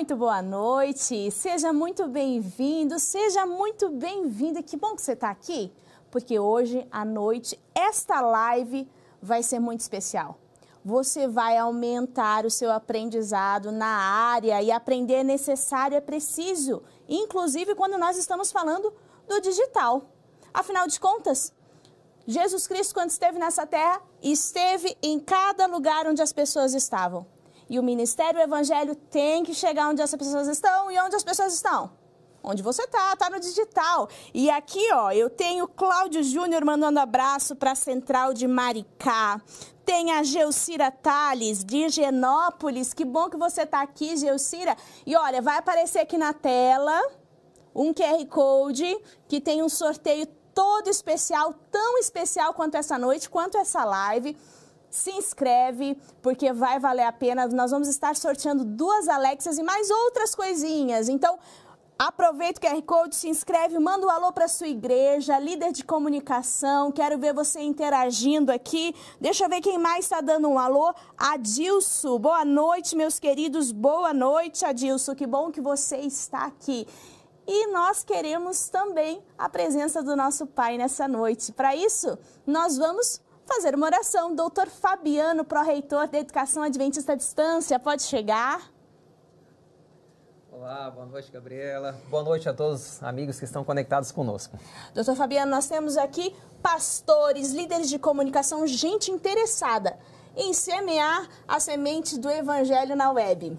Muito boa noite, seja muito bem-vindo, seja muito bem-vinda. Que bom que você está aqui, porque hoje à noite esta live vai ser muito especial. Você vai aumentar o seu aprendizado na área e aprender é necessário, é preciso, inclusive quando nós estamos falando do digital. Afinal de contas, Jesus Cristo, quando esteve nessa terra, esteve em cada lugar onde as pessoas estavam. E o ministério evangelho tem que chegar onde as pessoas estão e onde as pessoas estão. Onde você tá, tá no digital. E aqui, ó, eu tenho Cláudio Júnior mandando abraço para a Central de Maricá. Tem a Geucira Tales, de Higienópolis. Que bom que você tá aqui, Geucira. E olha, vai aparecer aqui na tela um QR Code que tem um sorteio todo especial, tão especial quanto essa noite, quanto essa live se inscreve, porque vai valer a pena. Nós vamos estar sorteando duas Alexas e mais outras coisinhas. Então, aproveita o QR Code, se inscreve, manda um alô para sua igreja, líder de comunicação. Quero ver você interagindo aqui. Deixa eu ver quem mais está dando um alô. Adilson, boa noite, meus queridos. Boa noite, Adilson. Que bom que você está aqui. E nós queremos também a presença do nosso Pai nessa noite. Para isso, nós vamos fazer uma oração. Doutor Fabiano, pró-reitor da Educação Adventista à Distância, pode chegar. Olá, boa noite, Gabriela. Boa noite a todos os amigos que estão conectados conosco. Doutor Fabiano, nós temos aqui pastores, líderes de comunicação, gente interessada em semear a semente do Evangelho na web.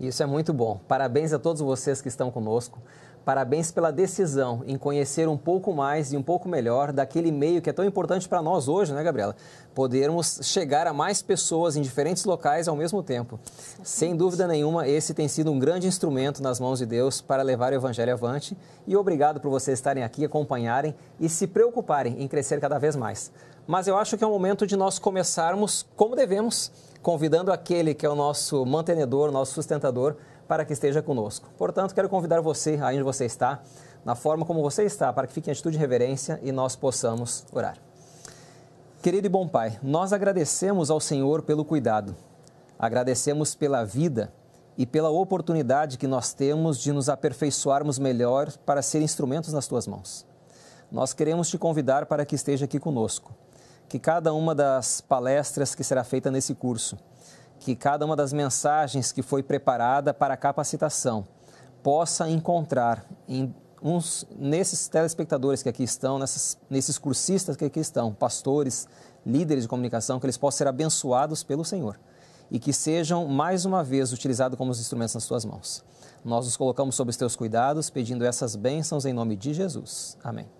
Isso é muito bom. Parabéns a todos vocês que estão conosco. Parabéns pela decisão em conhecer um pouco mais e um pouco melhor daquele meio que é tão importante para nós hoje, né, Gabriela? Podermos chegar a mais pessoas em diferentes locais ao mesmo tempo. Sem dúvida nenhuma, esse tem sido um grande instrumento nas mãos de Deus para levar o Evangelho avante. E obrigado por vocês estarem aqui, acompanharem e se preocuparem em crescer cada vez mais. Mas eu acho que é o momento de nós começarmos como devemos, convidando aquele que é o nosso mantenedor, nosso sustentador, para que esteja conosco. Portanto, quero convidar você, aí onde você está, na forma como você está, para que fique em atitude de reverência e nós possamos orar. Querido e bom Pai, nós agradecemos ao Senhor pelo cuidado, agradecemos pela vida e pela oportunidade que nós temos de nos aperfeiçoarmos melhor para ser instrumentos nas tuas mãos. Nós queremos te convidar para que esteja aqui conosco, que cada uma das palestras que será feita nesse curso, que cada uma das mensagens que foi preparada para a capacitação possa encontrar em uns, nesses telespectadores que aqui estão, nessas, nesses cursistas que aqui estão, pastores, líderes de comunicação, que eles possam ser abençoados pelo Senhor e que sejam mais uma vez utilizados como os instrumentos nas tuas mãos. Nós nos colocamos sob os teus cuidados, pedindo essas bênçãos em nome de Jesus. Amém.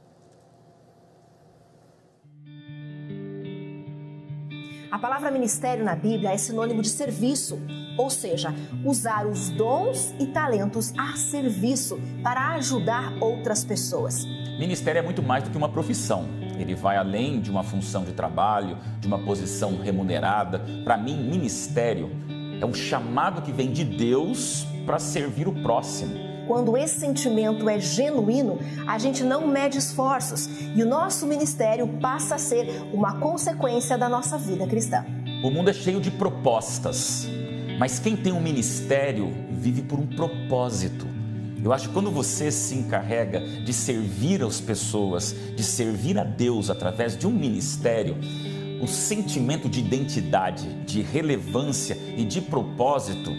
A palavra ministério na Bíblia é sinônimo de serviço, ou seja, usar os dons e talentos a serviço para ajudar outras pessoas. Ministério é muito mais do que uma profissão. Ele vai além de uma função de trabalho, de uma posição remunerada. Para mim, ministério é um chamado que vem de Deus para servir o próximo quando esse sentimento é genuíno, a gente não mede esforços e o nosso ministério passa a ser uma consequência da nossa vida cristã. O mundo é cheio de propostas, mas quem tem um ministério vive por um propósito. Eu acho que quando você se encarrega de servir as pessoas, de servir a Deus através de um ministério, o sentimento de identidade, de relevância e de propósito,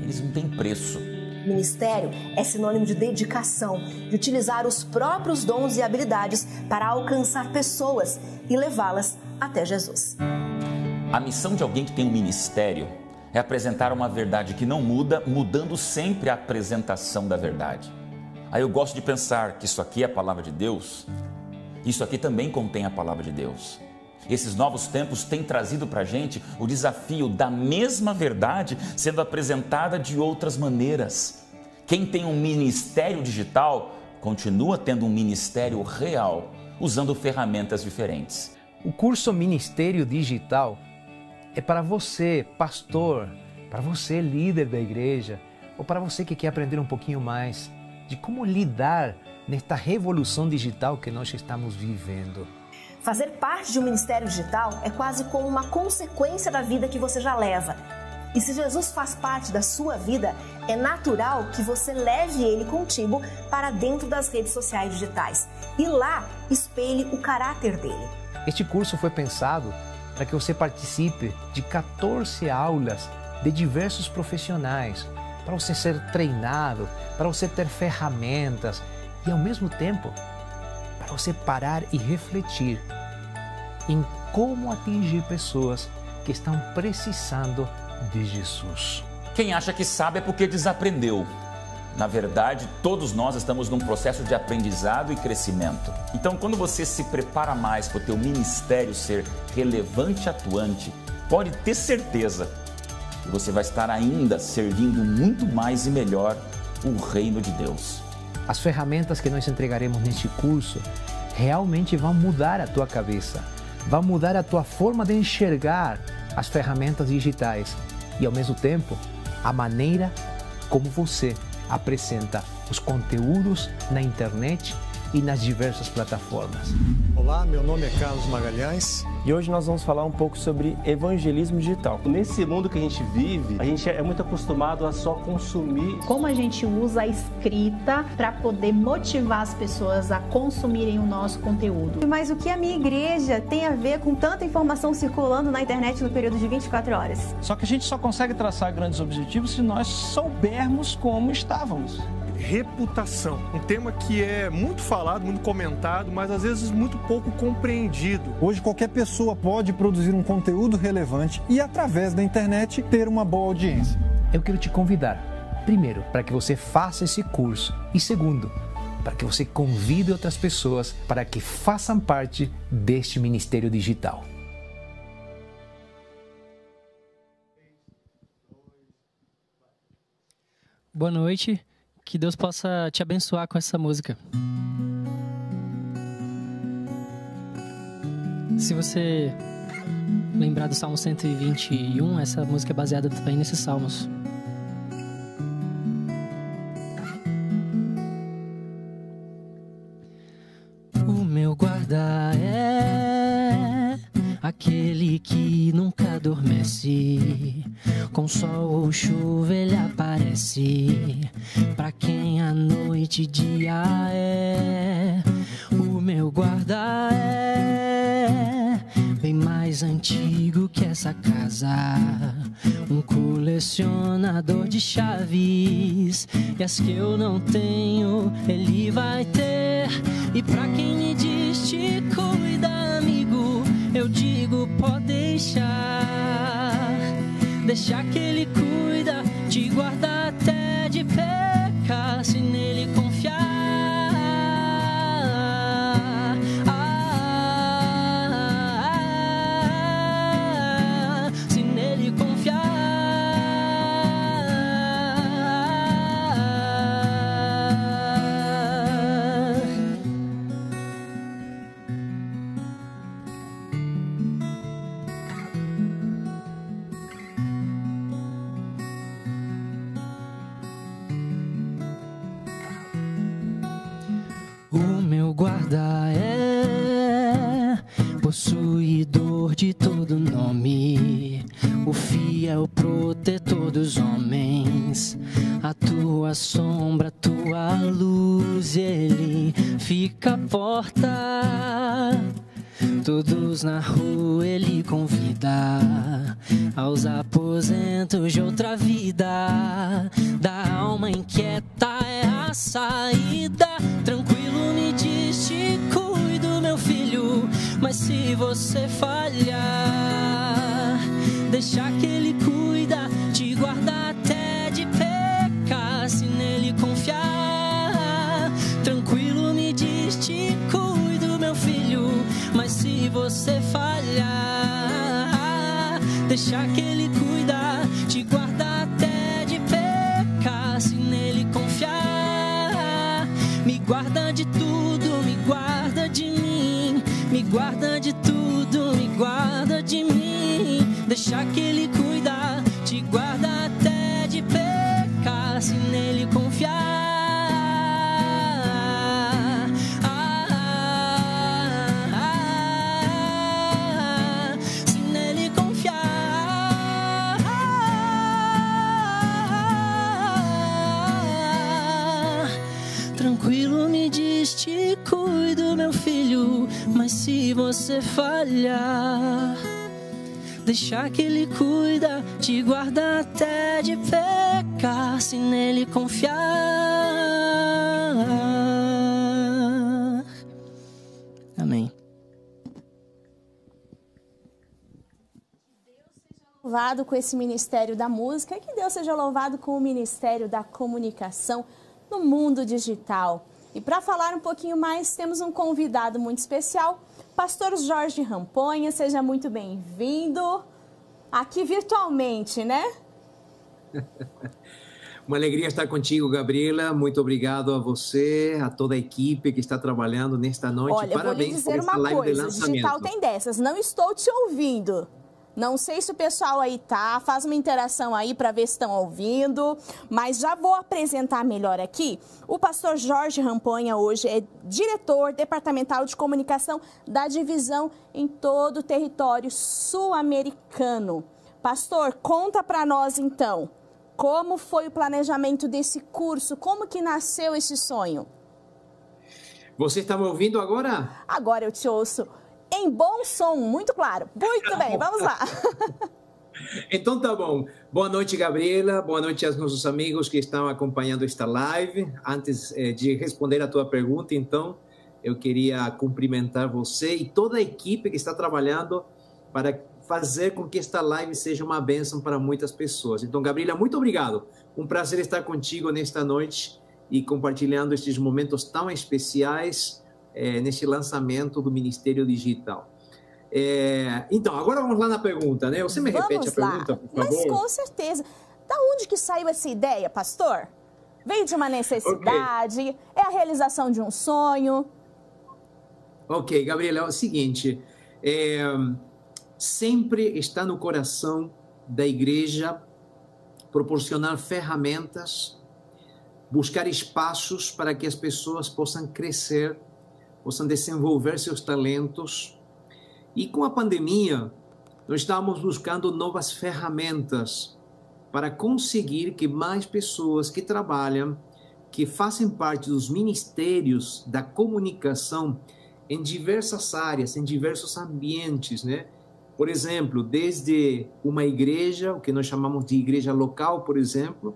eles não têm preço. Ministério é sinônimo de dedicação, de utilizar os próprios dons e habilidades para alcançar pessoas e levá-las até Jesus. A missão de alguém que tem um ministério é apresentar uma verdade que não muda, mudando sempre a apresentação da verdade. Aí eu gosto de pensar que isso aqui é a palavra de Deus, isso aqui também contém a palavra de Deus. Esses novos tempos têm trazido para a gente o desafio da mesma verdade sendo apresentada de outras maneiras. Quem tem um ministério digital continua tendo um ministério real, usando ferramentas diferentes. O curso Ministério Digital é para você, pastor, para você, líder da igreja, ou para você que quer aprender um pouquinho mais de como lidar nesta revolução digital que nós estamos vivendo. Fazer parte de um ministério digital é quase como uma consequência da vida que você já leva. E se Jesus faz parte da sua vida, é natural que você leve ele contigo para dentro das redes sociais digitais e lá espelhe o caráter dele. Este curso foi pensado para que você participe de 14 aulas de diversos profissionais, para você ser treinado, para você ter ferramentas e ao mesmo tempo você parar e refletir em como atingir pessoas que estão precisando de Jesus. Quem acha que sabe é porque desaprendeu. Na verdade, todos nós estamos num processo de aprendizado e crescimento. Então, quando você se prepara mais para o teu ministério ser relevante e atuante, pode ter certeza que você vai estar ainda servindo muito mais e melhor o reino de Deus. As ferramentas que nós entregaremos neste curso realmente vão mudar a tua cabeça, vão mudar a tua forma de enxergar as ferramentas digitais e, ao mesmo tempo, a maneira como você apresenta os conteúdos na internet e nas diversas plataformas. Olá, meu nome é Carlos Magalhães e hoje nós vamos falar um pouco sobre evangelismo digital. Nesse mundo que a gente vive, a gente é muito acostumado a só consumir. Como a gente usa a escrita para poder motivar as pessoas a consumirem o nosso conteúdo. Mas o que a minha igreja tem a ver com tanta informação circulando na internet no período de 24 horas? Só que a gente só consegue traçar grandes objetivos se nós soubermos como estávamos reputação. Um tema que é muito falado, muito comentado, mas às vezes muito pouco compreendido. Hoje qualquer pessoa pode produzir um conteúdo relevante e através da internet ter uma boa audiência. Eu quero te convidar, primeiro, para que você faça esse curso e segundo, para que você convide outras pessoas para que façam parte deste ministério digital. Boa noite. Que Deus possa te abençoar com essa música. Se você lembrar do Salmo 121, essa música é baseada também nesses salmos. O meu guarda é aquele que nunca adormece. Com sol ou chuva ele aparece para quem a noite e dia é. O meu guarda é bem mais antigo que essa casa. Um colecionador de chaves e as que eu não tenho, ele vai ter. E pra quem me diz te cuida, amigo, eu digo pode deixar. Deixar que ele cuida, te guarda até de pecar se nele confiar. Guarda é possuidor de todo nome, o fiel protetor dos homens. A tua sombra, a tua luz, ele fica à porta. Todos na rua ele convida aos aposentos de outra vida. Da alma inquieta é a saída. Tranquilo Mas se você falhar, deixa que ele cuida, te guarda até de pecar. Se nele confiar, tranquilo me diz, te cuido, meu filho. Mas se você falhar, deixa que ele cuida, te guarda até de pecar. Se nele confiar, me guarda de tudo, me guarda de mim, me guarda de tudo, me guarda de mim. Deixa que Ele cuida, te guarda até de pecar, se nele confiar. tranquilo me diz te cuido, meu filho. Mas se você falhar, deixa que ele cuida, te guarda até de pecar, se nele confiar. Amém. louvado com esse ministério da música que Deus seja louvado com o ministério da comunicação no mundo digital. E para falar um pouquinho mais, temos um convidado muito especial, Pastor Jorge Ramponha. Seja muito bem-vindo aqui virtualmente, né? Uma alegria estar contigo, Gabriela. Muito obrigado a você, a toda a equipe que está trabalhando nesta noite. Olha, Parabéns eu vou lhe dizer uma coisa, digital tem dessas. Não estou te ouvindo. Não sei se o pessoal aí tá, faz uma interação aí para ver se estão ouvindo, mas já vou apresentar melhor aqui. O pastor Jorge Ramponha hoje é diretor departamental de comunicação da divisão em todo o território sul-americano. Pastor, conta para nós então, como foi o planejamento desse curso? Como que nasceu esse sonho? Você está me ouvindo agora? Agora eu te ouço em bom som, muito claro. Muito bem, vamos lá. Então tá bom. Boa noite, Gabriela. Boa noite aos nossos amigos que estão acompanhando esta live. Antes eh, de responder a tua pergunta, então, eu queria cumprimentar você e toda a equipe que está trabalhando para fazer com que esta live seja uma bênção para muitas pessoas. Então, Gabriela, muito obrigado. Um prazer estar contigo nesta noite e compartilhando estes momentos tão especiais é, nesse lançamento do Ministério Digital. É, então, agora vamos lá na pergunta, né? Você me vamos repete a lá. pergunta, por favor? Mas com certeza. Da onde que saiu essa ideia, pastor? Veio de uma necessidade? Okay. É a realização de um sonho? Ok, Gabriela, é o seguinte. É, sempre está no coração da igreja proporcionar ferramentas, buscar espaços para que as pessoas possam crescer possam desenvolver seus talentos. E com a pandemia, nós estamos buscando novas ferramentas para conseguir que mais pessoas que trabalham, que fazem parte dos ministérios da comunicação em diversas áreas, em diversos ambientes, né? Por exemplo, desde uma igreja, o que nós chamamos de igreja local, por exemplo,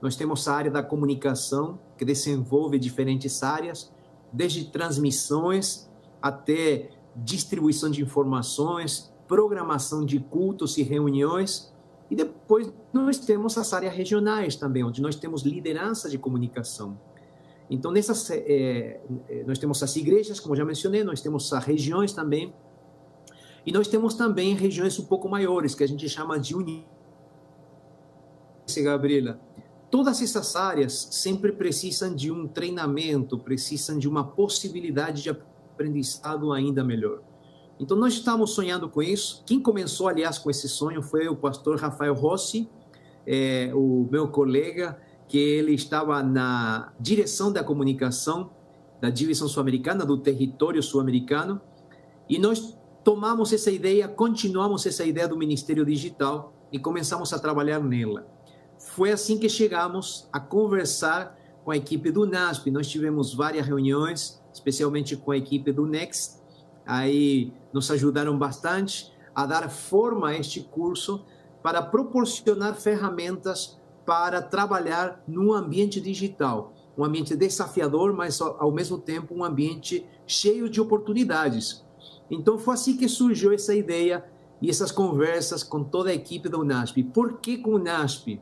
nós temos a área da comunicação, que desenvolve diferentes áreas, desde transmissões até distribuição de informações, programação de cultos e reuniões. E depois nós temos as áreas regionais também, onde nós temos liderança de comunicação. Então, nessas, é, nós temos as igrejas, como já mencionei, nós temos as regiões também. E nós temos também regiões um pouco maiores, que a gente chama de união. Gabriela, Todas essas áreas sempre precisam de um treinamento, precisam de uma possibilidade de aprendizado ainda melhor. Então, nós estamos sonhando com isso. Quem começou, aliás, com esse sonho foi o pastor Rafael Rossi, é, o meu colega, que ele estava na direção da comunicação da divisão sul-americana, do território sul-americano, e nós tomamos essa ideia, continuamos essa ideia do Ministério Digital e começamos a trabalhar nela. Foi assim que chegamos a conversar com a equipe do NASP. Nós tivemos várias reuniões, especialmente com a equipe do Next. Aí nos ajudaram bastante a dar forma a este curso para proporcionar ferramentas para trabalhar num ambiente digital, um ambiente desafiador, mas ao mesmo tempo um ambiente cheio de oportunidades. Então foi assim que surgiu essa ideia e essas conversas com toda a equipe do NASP. Por que com o NASP?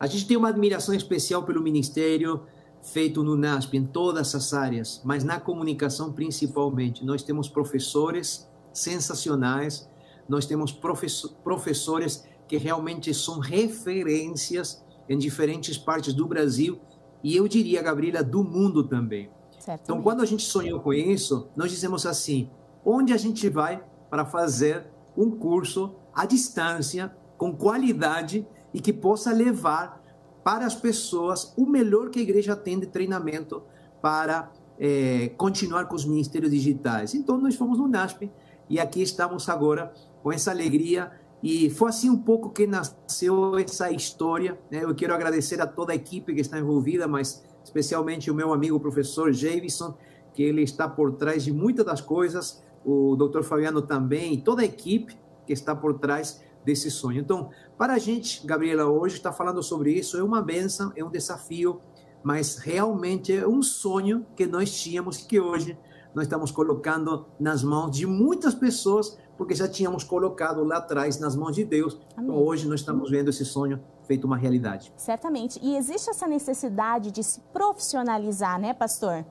A gente tem uma admiração especial pelo ministério feito no NASP, em todas as áreas, mas na comunicação principalmente. Nós temos professores sensacionais, nós temos professores que realmente são referências em diferentes partes do Brasil e eu diria, Gabriela, do mundo também. Certamente. Então, quando a gente sonhou com isso, nós dizemos assim: onde a gente vai para fazer um curso à distância, com qualidade e que possa levar para as pessoas o melhor que a igreja tem de treinamento para é, continuar com os ministérios digitais. Então, nós fomos no NASP e aqui estamos agora com essa alegria E foi assim um pouco que nasceu essa história. Né? Eu quero agradecer a toda a equipe que está envolvida, mas especialmente o meu amigo professor Javison, que ele está por trás de muitas das coisas, o Dr. Fabiano também, toda a equipe que está por trás desse sonho. Então, para a gente, Gabriela, hoje está falando sobre isso, é uma benção, é um desafio, mas realmente é um sonho que nós tínhamos que hoje nós estamos colocando nas mãos de muitas pessoas porque já tínhamos colocado lá atrás nas mãos de Deus. Então, Amém. Então hoje nós estamos vendo esse sonho feito uma realidade. Certamente. E existe essa necessidade de se profissionalizar, né, pastor?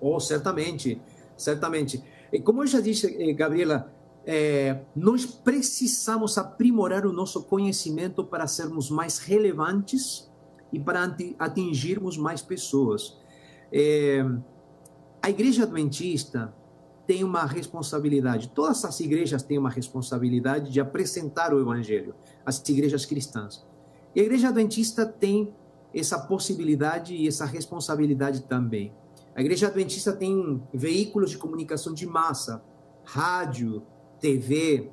Oh, certamente, certamente. E como eu já disse, eh, Gabriela, é, nós precisamos aprimorar o nosso conhecimento para sermos mais relevantes e para atingirmos mais pessoas. É, a igreja adventista tem uma responsabilidade, todas as igrejas têm uma responsabilidade de apresentar o evangelho, as igrejas cristãs. E a igreja adventista tem essa possibilidade e essa responsabilidade também. A igreja adventista tem veículos de comunicação de massa, rádio, TV,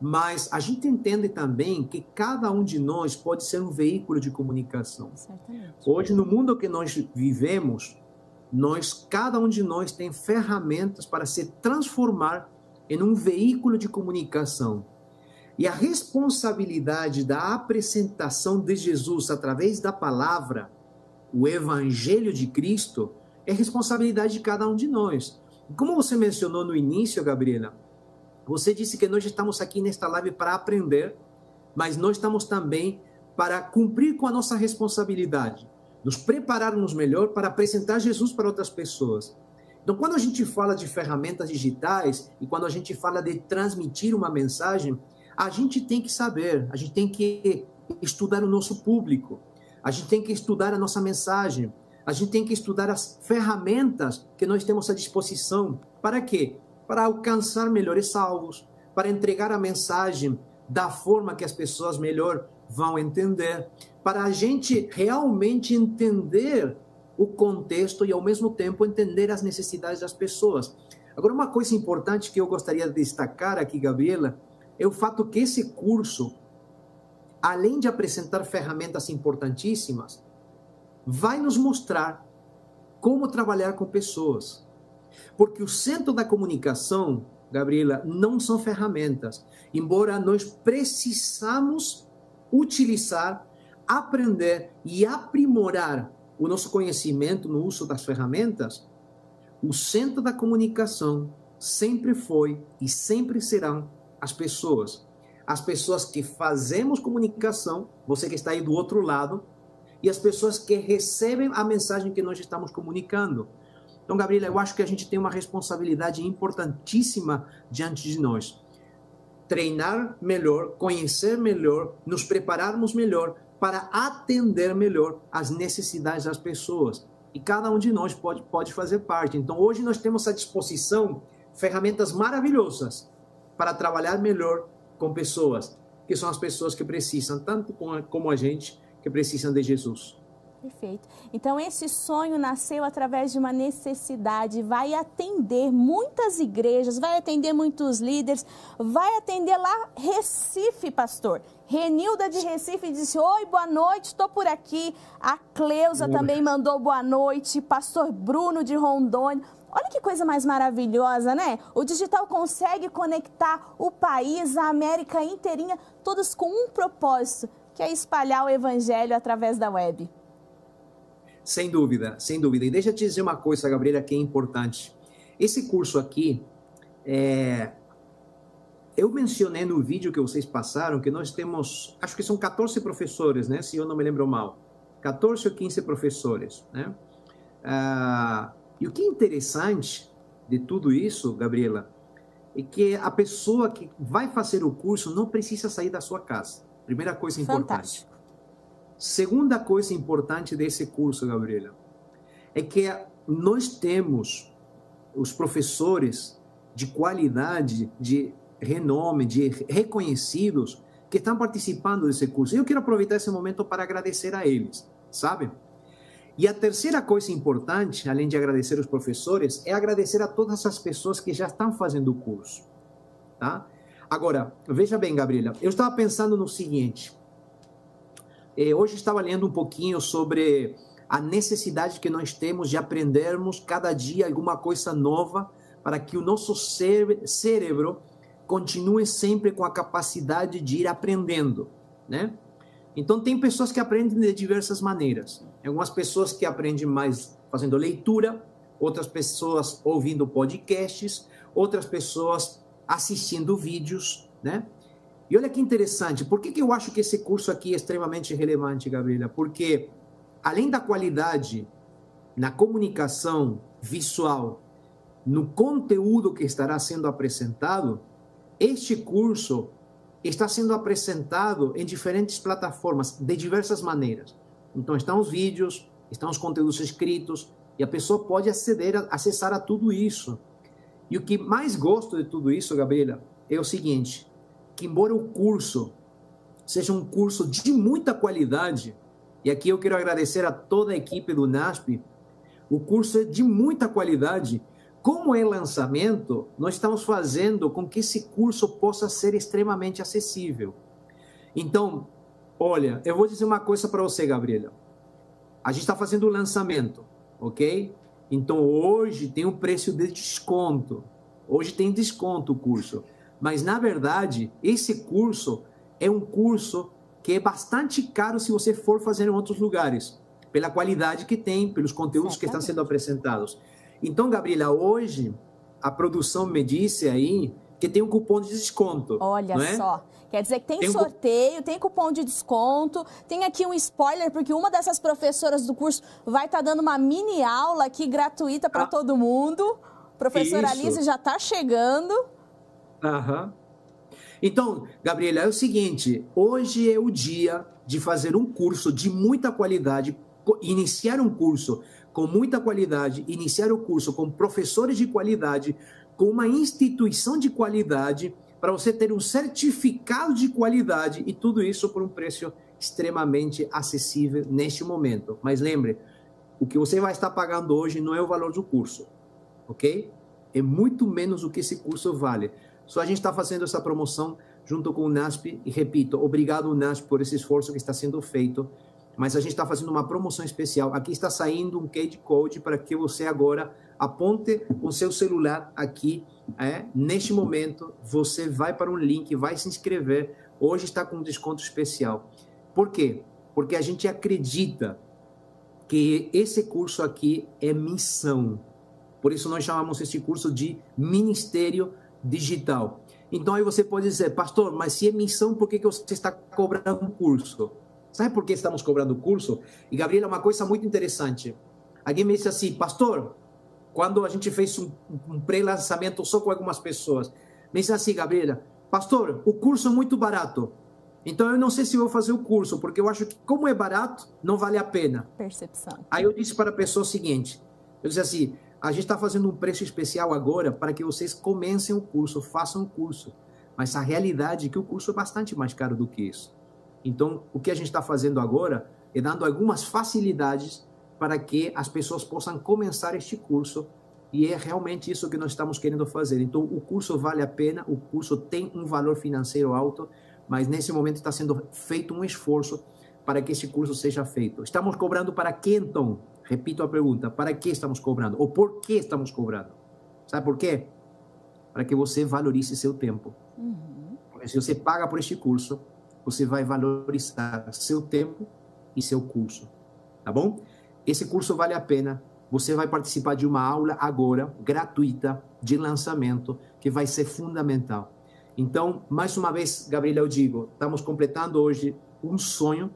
mas a gente entende também que cada um de nós pode ser um veículo de comunicação. Certamente. Hoje, no mundo que nós vivemos, nós, cada um de nós tem ferramentas para se transformar em um veículo de comunicação. E a responsabilidade da apresentação de Jesus através da palavra, o evangelho de Cristo, é responsabilidade de cada um de nós. Como você mencionou no início, Gabriela, você disse que nós estamos aqui nesta live para aprender, mas nós estamos também para cumprir com a nossa responsabilidade nos prepararmos melhor para apresentar Jesus para outras pessoas. Então, quando a gente fala de ferramentas digitais e quando a gente fala de transmitir uma mensagem, a gente tem que saber, a gente tem que estudar o nosso público, a gente tem que estudar a nossa mensagem, a gente tem que estudar as ferramentas que nós temos à disposição. Para quê? Para alcançar melhores alvos, para entregar a mensagem da forma que as pessoas melhor vão entender, para a gente realmente entender o contexto e, ao mesmo tempo, entender as necessidades das pessoas. Agora, uma coisa importante que eu gostaria de destacar aqui, Gabriela, é o fato que esse curso, além de apresentar ferramentas importantíssimas, vai nos mostrar como trabalhar com pessoas. Porque o centro da comunicação, Gabriela, não são ferramentas, embora nós precisamos utilizar aprender e aprimorar o nosso conhecimento no uso das ferramentas, o centro da comunicação sempre foi e sempre serão as pessoas. As pessoas que fazemos comunicação, você que está aí do outro lado, e as pessoas que recebem a mensagem que nós estamos comunicando. Então, Gabriela, eu acho que a gente tem uma responsabilidade importantíssima diante de nós. Treinar melhor, conhecer melhor, nos prepararmos melhor para atender melhor as necessidades das pessoas. E cada um de nós pode, pode fazer parte. Então, hoje nós temos à disposição ferramentas maravilhosas para trabalhar melhor com pessoas, que são as pessoas que precisam, tanto como a gente, que precisam de Jesus. Perfeito. Então, esse sonho nasceu através de uma necessidade, vai atender muitas igrejas, vai atender muitos líderes, vai atender lá Recife, pastor. Renilda de Recife disse: Oi, boa noite, estou por aqui. A Cleusa Oi. também mandou boa noite. Pastor Bruno de Rondônia. Olha que coisa mais maravilhosa, né? O digital consegue conectar o país, a América inteirinha, todos com um propósito, que é espalhar o evangelho através da web. Sem dúvida, sem dúvida. E deixa eu te dizer uma coisa, Gabriela, que é importante. Esse curso aqui, é... eu mencionei no vídeo que vocês passaram que nós temos, acho que são 14 professores, né? Se eu não me lembro mal. 14 ou 15 professores, né? Ah, e o que é interessante de tudo isso, Gabriela, é que a pessoa que vai fazer o curso não precisa sair da sua casa. Primeira coisa importante. Fantástico. Segunda coisa importante desse curso, Gabriela, é que nós temos os professores de qualidade, de renome, de reconhecidos que estão participando desse curso. Eu quero aproveitar esse momento para agradecer a eles, sabe? E a terceira coisa importante, além de agradecer os professores, é agradecer a todas as pessoas que já estão fazendo o curso, tá? Agora, veja bem, Gabriela, eu estava pensando no seguinte. Eh, hoje estava lendo um pouquinho sobre a necessidade que nós temos de aprendermos cada dia alguma coisa nova para que o nosso cérebro continue sempre com a capacidade de ir aprendendo, né? Então tem pessoas que aprendem de diversas maneiras. Algumas pessoas que aprendem mais fazendo leitura, outras pessoas ouvindo podcasts, outras pessoas assistindo vídeos, né? E olha que interessante, por que, que eu acho que esse curso aqui é extremamente relevante, Gabriela? Porque além da qualidade na comunicação visual, no conteúdo que estará sendo apresentado, este curso está sendo apresentado em diferentes plataformas, de diversas maneiras. Então, estão os vídeos, estão os conteúdos escritos, e a pessoa pode aceder, acessar a tudo isso. E o que mais gosto de tudo isso, Gabriela, é o seguinte: que embora o curso seja um curso de muita qualidade, e aqui eu quero agradecer a toda a equipe do NASP, o curso é de muita qualidade. Como é lançamento, nós estamos fazendo com que esse curso possa ser extremamente acessível. Então, olha, eu vou dizer uma coisa para você, Gabriela. A gente está fazendo o lançamento, ok? Então, hoje tem um preço de desconto. Hoje tem desconto o curso. Mas, na verdade, esse curso é um curso que é bastante caro se você for fazer em outros lugares, pela qualidade que tem, pelos conteúdos que estão sendo apresentados. Então, Gabriela, hoje a produção me disse aí que tem um cupom de desconto. Olha é? só. Quer dizer que tem, Tem um sorteio, tem cupom de desconto, tem aqui um spoiler, porque uma dessas professoras do curso vai estar dando uma mini aula aqui gratuita para todo mundo. Professora Ah. Alice já está chegando. Então, Gabriela, é o seguinte: hoje é o dia de fazer um curso de muita qualidade, iniciar um curso com muita qualidade, iniciar o curso com professores de qualidade, com uma instituição de qualidade, para você ter um certificado de qualidade e tudo isso por um preço extremamente acessível neste momento. Mas lembre, o que você vai estar pagando hoje não é o valor do curso, ok? É muito menos o que esse curso vale. Só a gente está fazendo essa promoção junto com o NASP e repito, obrigado NASP por esse esforço que está sendo feito. Mas a gente está fazendo uma promoção especial. Aqui está saindo um QR Code para que você agora aponte o seu celular aqui. É, neste momento, você vai para um link, vai se inscrever. Hoje está com um desconto especial. Por quê? Porque a gente acredita que esse curso aqui é missão. Por isso nós chamamos este curso de Ministério Digital. Então aí você pode dizer, pastor, mas se é missão, por que, que você está cobrando um curso? Sabe por que estamos cobrando curso? E Gabriela, uma coisa muito interessante. Alguém me disse assim, pastor, quando a gente fez um, um pré-lançamento só com algumas pessoas, me disse assim, Gabriela, pastor, o curso é muito barato. Então eu não sei se vou fazer o curso, porque eu acho que como é barato, não vale a pena. Percepção. Aí eu disse para a pessoa o seguinte: eu disse assim, a gente está fazendo um preço especial agora para que vocês comecem o curso, façam o curso. Mas a realidade é que o curso é bastante mais caro do que isso. Então, o que a gente está fazendo agora é dando algumas facilidades para que as pessoas possam começar este curso. E é realmente isso que nós estamos querendo fazer. Então, o curso vale a pena, o curso tem um valor financeiro alto, mas nesse momento está sendo feito um esforço para que esse curso seja feito. Estamos cobrando para quê, então? Repito a pergunta: para que estamos cobrando? Ou por que estamos cobrando? Sabe por quê? Para que você valorize seu tempo. Porque se você paga por este curso, você vai valorizar seu tempo e seu curso. Tá bom? Esse curso vale a pena. Você vai participar de uma aula agora, gratuita, de lançamento, que vai ser fundamental. Então, mais uma vez, Gabriela, eu digo, estamos completando hoje um sonho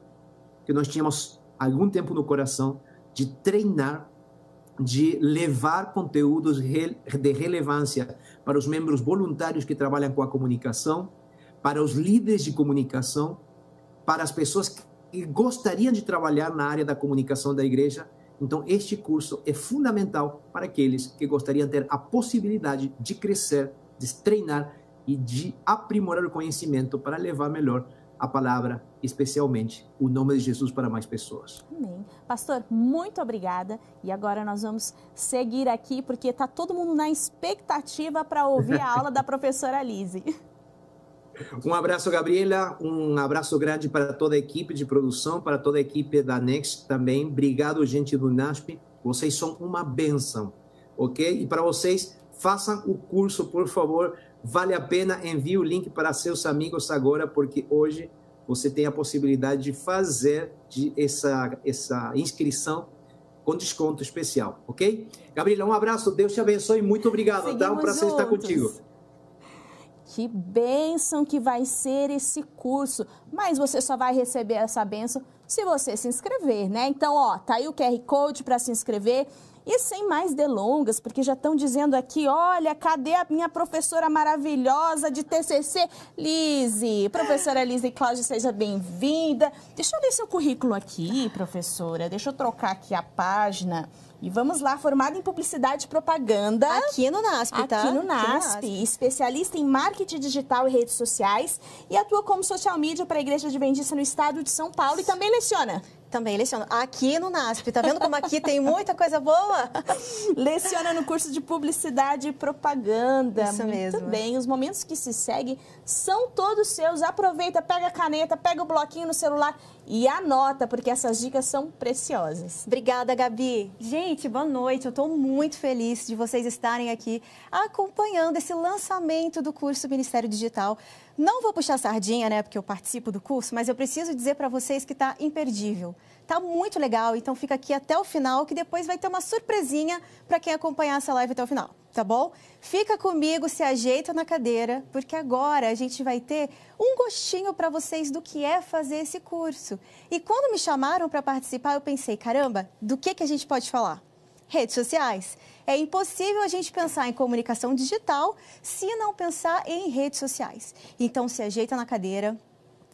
que nós tínhamos algum tempo no coração de treinar, de levar conteúdos de relevância para os membros voluntários que trabalham com a comunicação, para os líderes de comunicação, para as pessoas que gostariam de trabalhar na área da comunicação da igreja. Então, este curso é fundamental para aqueles que gostariam de ter a possibilidade de crescer, de treinar e de aprimorar o conhecimento para levar melhor a palavra, especialmente o nome de Jesus para mais pessoas. Amém. Pastor, muito obrigada. E agora nós vamos seguir aqui, porque está todo mundo na expectativa para ouvir a aula da professora Lise. Um abraço, Gabriela. Um abraço grande para toda a equipe de produção, para toda a equipe da Next também. Obrigado, gente do NASP. Vocês são uma benção, ok? E para vocês, façam o curso, por favor. Vale a pena. Envie o link para seus amigos agora, porque hoje você tem a possibilidade de fazer de essa, essa inscrição com desconto especial, ok? Gabriela, um abraço, Deus te abençoe, muito obrigado, Seguimos tá? Um prazer juntos. estar contigo. Que bênção que vai ser esse curso, mas você só vai receber essa bênção se você se inscrever, né? Então, ó, tá aí o QR Code para se inscrever. E sem mais delongas, porque já estão dizendo aqui, olha, cadê a minha professora maravilhosa de TCC? Lise, professora Lise Cláudia, seja bem-vinda. Deixa eu ler seu currículo aqui, professora. Deixa eu trocar aqui a página. E vamos lá, formada em publicidade e propaganda. Aqui no NASP, tá? Aqui no NASP. Aqui no NASP. Especialista em marketing digital e redes sociais. E atua como social media para a Igreja Adventista no estado de São Paulo. E também leciona também leciono. Aqui no NASP, tá vendo como aqui tem muita coisa boa? Leciona no curso de publicidade e propaganda. Isso Muito mesmo. bem. Os momentos que se seguem são todos seus. Aproveita, pega a caneta, pega o bloquinho no celular e anota, porque essas dicas são preciosas. Obrigada, Gabi. Gente, boa noite. Eu estou muito feliz de vocês estarem aqui acompanhando esse lançamento do curso Ministério Digital. Não vou puxar sardinha, né, porque eu participo do curso, mas eu preciso dizer para vocês que está imperdível. Tá muito legal, então fica aqui até o final, que depois vai ter uma surpresinha para quem acompanhar essa live até o final, tá bom? Fica comigo, se ajeita na cadeira, porque agora a gente vai ter um gostinho para vocês do que é fazer esse curso. E quando me chamaram para participar, eu pensei, caramba, do que, que a gente pode falar? Redes sociais. É impossível a gente pensar em comunicação digital se não pensar em redes sociais. Então, se ajeita na cadeira,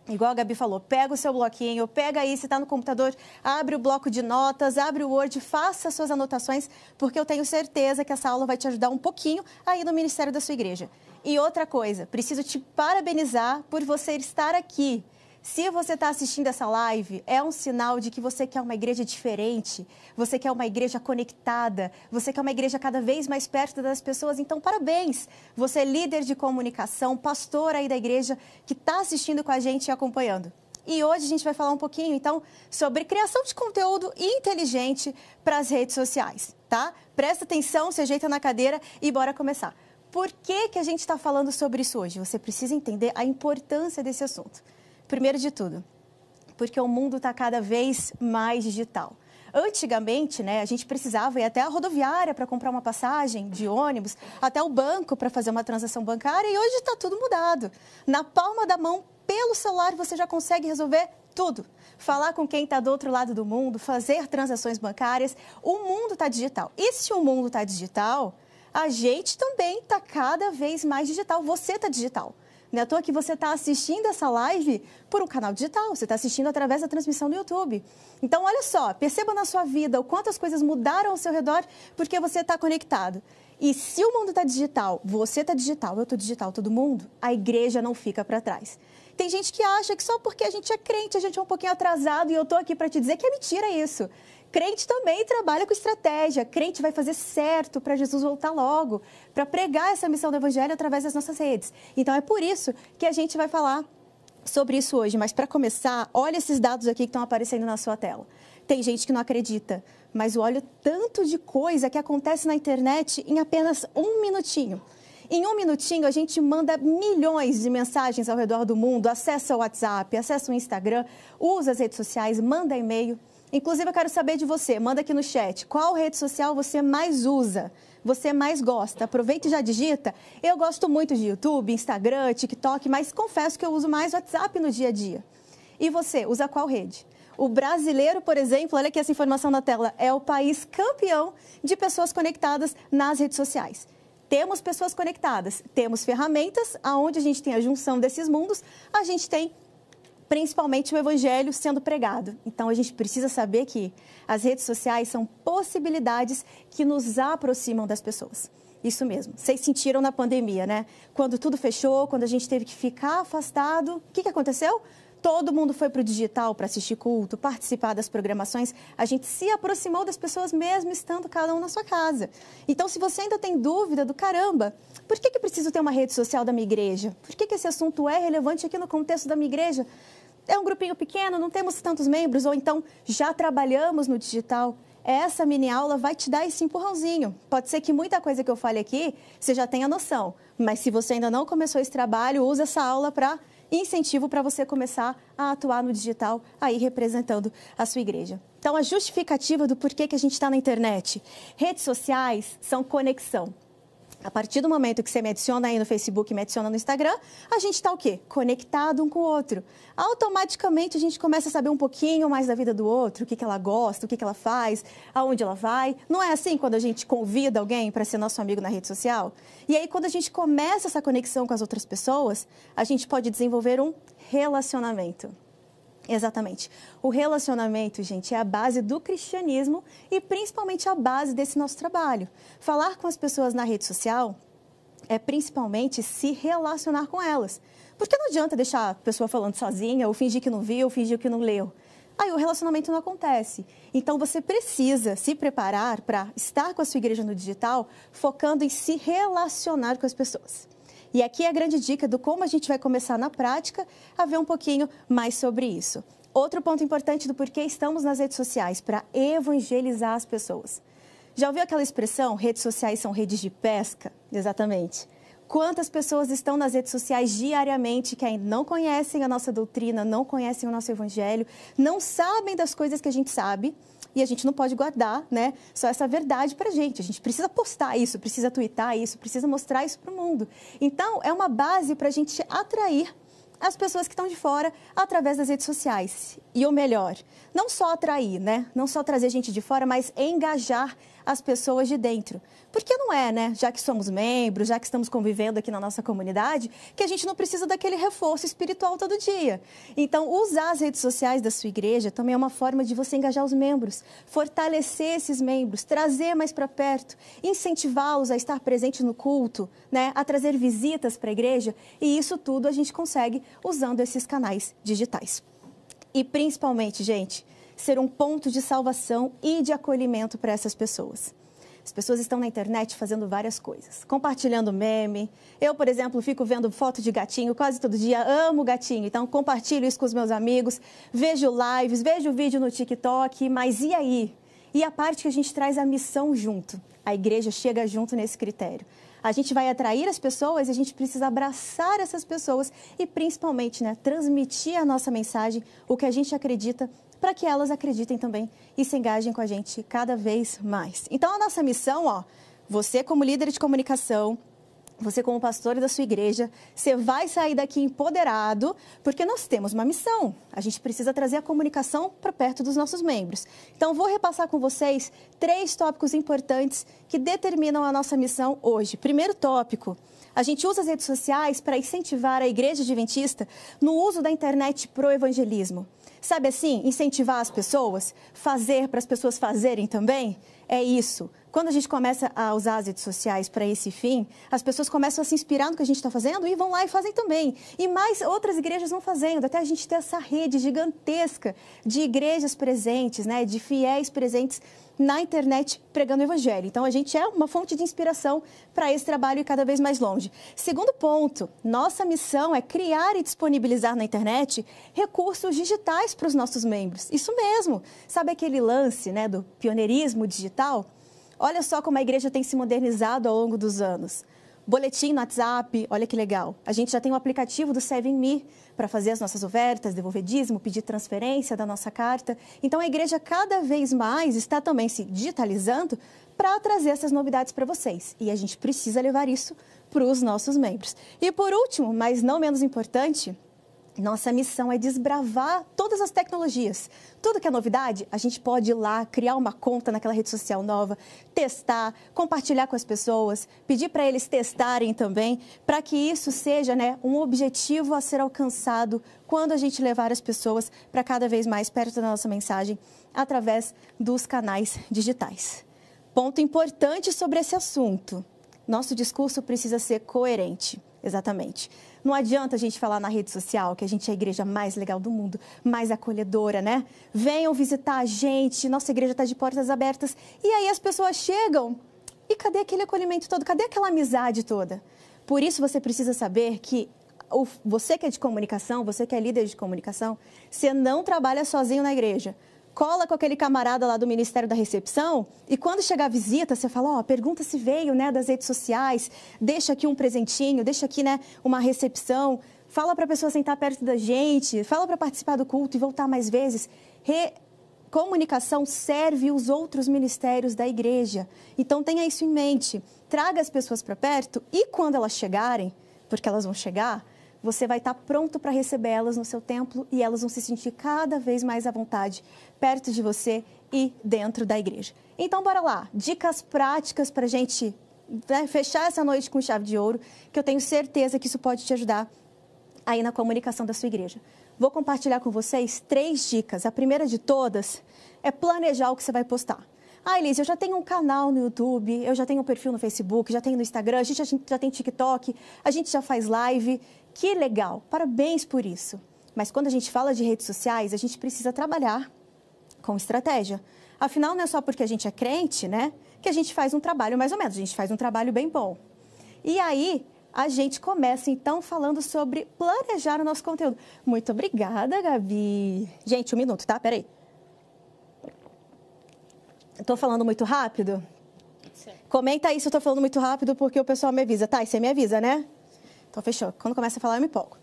Igual a Gabi falou, pega o seu bloquinho, pega aí, se está no computador, abre o bloco de notas, abre o Word, faça suas anotações, porque eu tenho certeza que essa aula vai te ajudar um pouquinho aí no ministério da sua igreja. E outra coisa, preciso te parabenizar por você estar aqui. Se você está assistindo essa live, é um sinal de que você quer uma igreja diferente, você quer uma igreja conectada, você quer uma igreja cada vez mais perto das pessoas. Então, parabéns! Você é líder de comunicação, pastor aí da igreja que está assistindo com a gente e acompanhando. E hoje a gente vai falar um pouquinho, então, sobre criação de conteúdo inteligente para as redes sociais, tá? Presta atenção, se ajeita na cadeira e bora começar. Por que, que a gente está falando sobre isso hoje? Você precisa entender a importância desse assunto. Primeiro de tudo, porque o mundo está cada vez mais digital. Antigamente, né, a gente precisava ir até a rodoviária para comprar uma passagem de ônibus, até o banco para fazer uma transação bancária e hoje está tudo mudado. Na palma da mão, pelo celular, você já consegue resolver tudo. Falar com quem está do outro lado do mundo, fazer transações bancárias. O mundo está digital. E se o mundo está digital, a gente também está cada vez mais digital. Você está digital. Não é à toa que você está assistindo essa live por um canal digital, você está assistindo através da transmissão do YouTube. Então, olha só, perceba na sua vida o quanto as coisas mudaram ao seu redor porque você está conectado. E se o mundo está digital, você está digital, eu estou digital, todo mundo, a igreja não fica para trás. Tem gente que acha que só porque a gente é crente, a gente é um pouquinho atrasado e eu estou aqui para te dizer que é mentira isso. Crente também trabalha com estratégia. Crente vai fazer certo para Jesus voltar logo, para pregar essa missão do Evangelho através das nossas redes. Então é por isso que a gente vai falar sobre isso hoje. Mas para começar, olha esses dados aqui que estão aparecendo na sua tela. Tem gente que não acredita, mas olha o tanto de coisa que acontece na internet em apenas um minutinho. Em um minutinho, a gente manda milhões de mensagens ao redor do mundo, acessa o WhatsApp, acessa o Instagram, usa as redes sociais, manda e-mail. Inclusive, eu quero saber de você. Manda aqui no chat. Qual rede social você mais usa? Você mais gosta? Aproveita e já digita. Eu gosto muito de YouTube, Instagram, TikTok, mas confesso que eu uso mais WhatsApp no dia a dia. E você, usa qual rede? O brasileiro, por exemplo, olha aqui essa informação na tela, é o país campeão de pessoas conectadas nas redes sociais. Temos pessoas conectadas, temos ferramentas, aonde a gente tem a junção desses mundos, a gente tem principalmente o evangelho sendo pregado. Então a gente precisa saber que as redes sociais são possibilidades que nos aproximam das pessoas. Isso mesmo. Vocês sentiram na pandemia, né? Quando tudo fechou, quando a gente teve que ficar afastado, o que, que aconteceu? todo mundo foi para o digital para assistir culto, participar das programações, a gente se aproximou das pessoas mesmo estando cada um na sua casa. Então, se você ainda tem dúvida do caramba, por que, que preciso ter uma rede social da minha igreja? Por que, que esse assunto é relevante aqui no contexto da minha igreja? É um grupinho pequeno, não temos tantos membros, ou então já trabalhamos no digital. Essa mini aula vai te dar esse empurrãozinho. Pode ser que muita coisa que eu fale aqui você já tenha noção, mas se você ainda não começou esse trabalho, use essa aula para incentivo para você começar a atuar no digital, aí representando a sua igreja. Então, a justificativa do porquê que a gente está na internet. Redes sociais são conexão. A partir do momento que você me adiciona aí no Facebook me adiciona no Instagram, a gente está o quê? Conectado um com o outro. Automaticamente a gente começa a saber um pouquinho mais da vida do outro, o que, que ela gosta, o que, que ela faz, aonde ela vai. Não é assim quando a gente convida alguém para ser nosso amigo na rede social? E aí, quando a gente começa essa conexão com as outras pessoas, a gente pode desenvolver um relacionamento. Exatamente. O relacionamento, gente, é a base do cristianismo e principalmente a base desse nosso trabalho. Falar com as pessoas na rede social é principalmente se relacionar com elas. Porque não adianta deixar a pessoa falando sozinha, ou fingir que não viu, ou fingir que não leu. Aí o relacionamento não acontece. Então você precisa se preparar para estar com a sua igreja no digital, focando em se relacionar com as pessoas. E aqui é a grande dica do como a gente vai começar na prática a ver um pouquinho mais sobre isso. Outro ponto importante do porquê estamos nas redes sociais, para evangelizar as pessoas. Já ouviu aquela expressão, redes sociais são redes de pesca? Exatamente. Quantas pessoas estão nas redes sociais diariamente que ainda não conhecem a nossa doutrina, não conhecem o nosso evangelho, não sabem das coisas que a gente sabe e a gente não pode guardar, né, só essa verdade para gente. A gente precisa postar isso, precisa twittar isso, precisa mostrar isso para o mundo. Então, é uma base para a gente atrair as pessoas que estão de fora através das redes sociais. E o melhor, não só atrair, né? Não só trazer gente de fora, mas engajar as pessoas de dentro. Porque não é, né? Já que somos membros, já que estamos convivendo aqui na nossa comunidade, que a gente não precisa daquele reforço espiritual todo dia. Então, usar as redes sociais da sua igreja também é uma forma de você engajar os membros, fortalecer esses membros, trazer mais para perto, incentivá-los a estar presente no culto, né? A trazer visitas para a igreja. E isso tudo a gente consegue usando esses canais digitais. E principalmente, gente, ser um ponto de salvação e de acolhimento para essas pessoas. As pessoas estão na internet fazendo várias coisas, compartilhando meme. Eu, por exemplo, fico vendo foto de gatinho quase todo dia, amo gatinho, então compartilho isso com os meus amigos, vejo lives, vejo vídeo no TikTok, mas e aí? E a parte que a gente traz a missão junto? A igreja chega junto nesse critério. A gente vai atrair as pessoas a gente precisa abraçar essas pessoas e, principalmente, né, transmitir a nossa mensagem, o que a gente acredita para que elas acreditem também e se engajem com a gente cada vez mais. Então, a nossa missão, ó, você como líder de comunicação, você como pastor da sua igreja, você vai sair daqui empoderado, porque nós temos uma missão. A gente precisa trazer a comunicação para perto dos nossos membros. Então, vou repassar com vocês três tópicos importantes que determinam a nossa missão hoje. Primeiro tópico, a gente usa as redes sociais para incentivar a igreja adventista no uso da internet para o evangelismo. Sabe assim, incentivar as pessoas, fazer para as pessoas fazerem também? É isso. Quando a gente começa a usar as redes sociais para esse fim, as pessoas começam a se inspirar no que a gente está fazendo e vão lá e fazem também. E mais outras igrejas vão fazendo, até a gente ter essa rede gigantesca de igrejas presentes, né, de fiéis presentes na internet pregando o evangelho. Então a gente é uma fonte de inspiração para esse trabalho e cada vez mais longe. Segundo ponto, nossa missão é criar e disponibilizar na internet recursos digitais para os nossos membros. Isso mesmo. Sabe aquele lance, né, do pioneirismo digital? Olha só como a igreja tem se modernizado ao longo dos anos. Boletim no WhatsApp, olha que legal. A gente já tem o aplicativo do Seven Me para fazer as nossas ofertas, devolver dízimo, pedir transferência da nossa carta. Então a igreja cada vez mais está também se digitalizando para trazer essas novidades para vocês. E a gente precisa levar isso para os nossos membros. E por último, mas não menos importante, nossa missão é desbravar todas as tecnologias. Tudo que é novidade, a gente pode ir lá, criar uma conta naquela rede social nova, testar, compartilhar com as pessoas, pedir para eles testarem também, para que isso seja né, um objetivo a ser alcançado quando a gente levar as pessoas para cada vez mais perto da nossa mensagem através dos canais digitais. Ponto importante sobre esse assunto: nosso discurso precisa ser coerente. Exatamente. Não adianta a gente falar na rede social que a gente é a igreja mais legal do mundo, mais acolhedora, né? Venham visitar a gente, nossa igreja está de portas abertas. E aí as pessoas chegam e cadê aquele acolhimento todo? Cadê aquela amizade toda? Por isso você precisa saber que você que é de comunicação, você que é líder de comunicação, você não trabalha sozinho na igreja cola com aquele camarada lá do Ministério da Recepção e quando chegar a visita, você fala, ó, oh, pergunta se veio, né, das redes sociais, deixa aqui um presentinho, deixa aqui, né, uma recepção, fala para a pessoa sentar perto da gente, fala para participar do culto e voltar mais vezes. Re... Comunicação serve os outros ministérios da igreja. Então tenha isso em mente. Traga as pessoas para perto e quando elas chegarem, porque elas vão chegar, você vai estar pronto para receber elas no seu templo e elas vão se sentir cada vez mais à vontade perto de você e dentro da igreja. Então, bora lá. Dicas práticas para a gente né, fechar essa noite com chave de ouro, que eu tenho certeza que isso pode te ajudar aí na comunicação da sua igreja. Vou compartilhar com vocês três dicas. A primeira de todas é planejar o que você vai postar. Ah, Elise, eu já tenho um canal no YouTube, eu já tenho um perfil no Facebook, já tenho no Instagram, a gente já, já tem TikTok, a gente já faz live. Que legal, parabéns por isso. Mas quando a gente fala de redes sociais, a gente precisa trabalhar com estratégia. Afinal, não é só porque a gente é crente, né, que a gente faz um trabalho mais ou menos, a gente faz um trabalho bem bom. E aí, a gente começa então falando sobre planejar o nosso conteúdo. Muito obrigada, Gabi. Gente, um minuto, tá? Peraí. Estou falando muito rápido? Sim. Comenta aí se eu estou falando muito rápido, porque o pessoal me avisa. Tá, e você me avisa, né? Então, fechou. Quando começa a falar, eu me empolgo.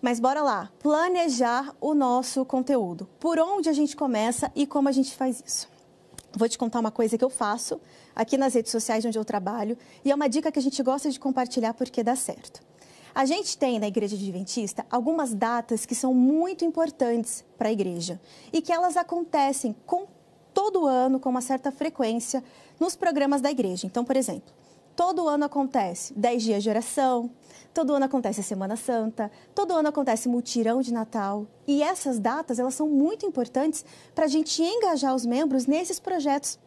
Mas bora lá. Planejar o nosso conteúdo. Por onde a gente começa e como a gente faz isso. Vou te contar uma coisa que eu faço aqui nas redes sociais onde eu trabalho e é uma dica que a gente gosta de compartilhar porque dá certo. A gente tem na Igreja Adventista algumas datas que são muito importantes para a igreja e que elas acontecem com todo ano, com uma certa frequência, nos programas da igreja. Então, por exemplo, todo ano acontece 10 dias de oração, todo ano acontece a Semana Santa, todo ano acontece mutirão de Natal. E essas datas, elas são muito importantes para a gente engajar os membros nesses projetos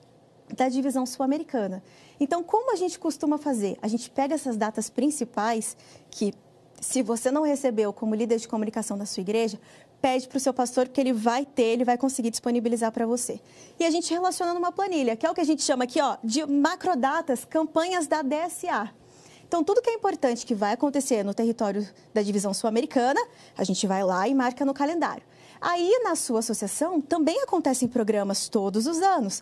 da divisão sul-americana. Então, como a gente costuma fazer? A gente pega essas datas principais que se você não recebeu como líder de comunicação da sua igreja, pede para o seu pastor, porque ele vai ter, ele vai conseguir disponibilizar para você. E a gente relaciona numa planilha, que é o que a gente chama aqui ó, de macrodatas, campanhas da DSA. Então, tudo que é importante que vai acontecer no território da divisão sul-americana, a gente vai lá e marca no calendário. Aí, na sua associação, também acontecem programas todos os anos.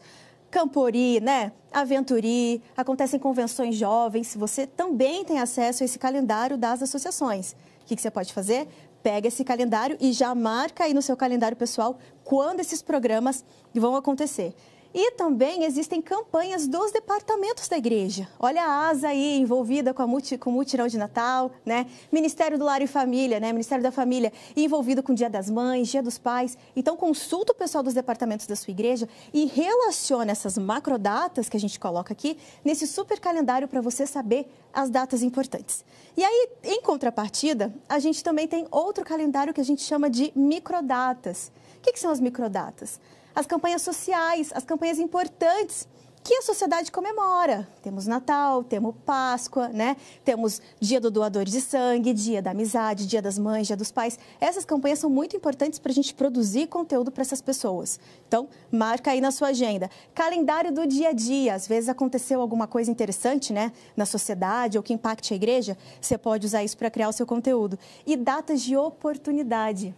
Campori, né? Aventuri, acontecem convenções jovens. Você também tem acesso a esse calendário das associações. O que, que você pode fazer? Pega esse calendário e já marca aí no seu calendário pessoal quando esses programas vão acontecer. E também existem campanhas dos departamentos da igreja. Olha a asa aí envolvida com, a multi, com o mutirão de Natal, né? Ministério do Lar e Família, né? Ministério da Família envolvido com o Dia das Mães, Dia dos Pais. Então consulta o pessoal dos departamentos da sua igreja e relaciona essas macrodatas que a gente coloca aqui nesse super calendário para você saber as datas importantes. E aí, em contrapartida, a gente também tem outro calendário que a gente chama de microdatas. O que, que são as microdatas? As campanhas sociais, as campanhas importantes que a sociedade comemora. Temos Natal, temos Páscoa, né? Temos Dia do Doador de Sangue, Dia da Amizade, Dia das Mães, Dia dos Pais. Essas campanhas são muito importantes para a gente produzir conteúdo para essas pessoas. Então, marca aí na sua agenda. Calendário do dia a dia. Às vezes aconteceu alguma coisa interessante, né? Na sociedade ou que impacte a igreja. Você pode usar isso para criar o seu conteúdo. E datas de oportunidade.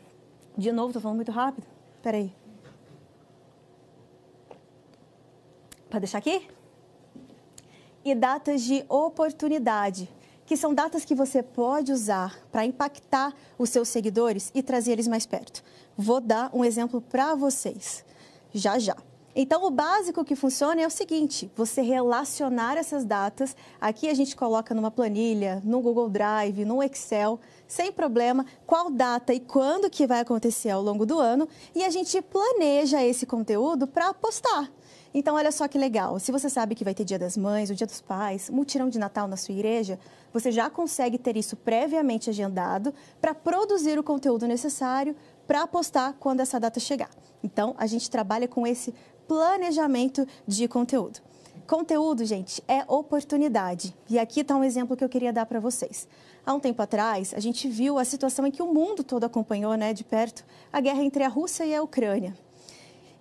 De novo, estou falando muito rápido? Peraí. Para deixar aqui? E datas de oportunidade, que são datas que você pode usar para impactar os seus seguidores e trazer eles mais perto. Vou dar um exemplo para vocês, já já. Então, o básico que funciona é o seguinte: você relacionar essas datas. Aqui a gente coloca numa planilha, no Google Drive, no Excel, sem problema, qual data e quando que vai acontecer ao longo do ano, e a gente planeja esse conteúdo para postar. Então, olha só que legal. Se você sabe que vai ter Dia das Mães, o Dia dos Pais, mutirão de Natal na sua igreja, você já consegue ter isso previamente agendado para produzir o conteúdo necessário para postar quando essa data chegar. Então, a gente trabalha com esse planejamento de conteúdo. Conteúdo, gente, é oportunidade. E aqui está um exemplo que eu queria dar para vocês. Há um tempo atrás, a gente viu a situação em que o mundo todo acompanhou né, de perto a guerra entre a Rússia e a Ucrânia.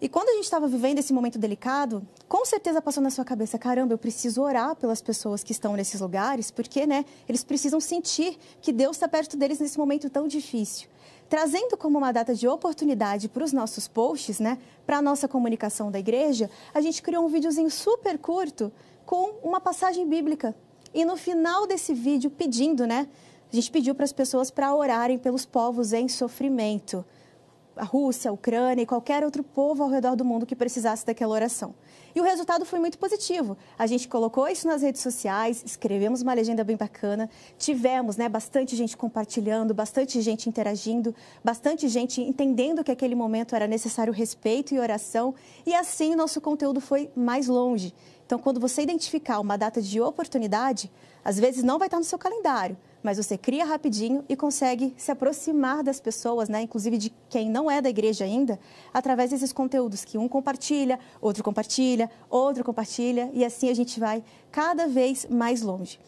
E quando a gente estava vivendo esse momento delicado, com certeza passou na sua cabeça, caramba, eu preciso orar pelas pessoas que estão nesses lugares, porque né, eles precisam sentir que Deus está perto deles nesse momento tão difícil. Trazendo como uma data de oportunidade para os nossos posts, né, para a nossa comunicação da igreja, a gente criou um videozinho super curto com uma passagem bíblica. E no final desse vídeo, pedindo, né, a gente pediu para as pessoas para orarem pelos povos em sofrimento a Rússia, a Ucrânia e qualquer outro povo ao redor do mundo que precisasse daquela oração. E o resultado foi muito positivo. A gente colocou isso nas redes sociais, escrevemos uma legenda bem bacana, tivemos né, bastante gente compartilhando, bastante gente interagindo, bastante gente entendendo que aquele momento era necessário respeito e oração, e assim nosso conteúdo foi mais longe. Então, quando você identificar uma data de oportunidade, às vezes não vai estar no seu calendário, mas você cria rapidinho e consegue se aproximar das pessoas, né? inclusive de quem não é da igreja ainda, através desses conteúdos que um compartilha, outro compartilha, outro compartilha, e assim a gente vai cada vez mais longe.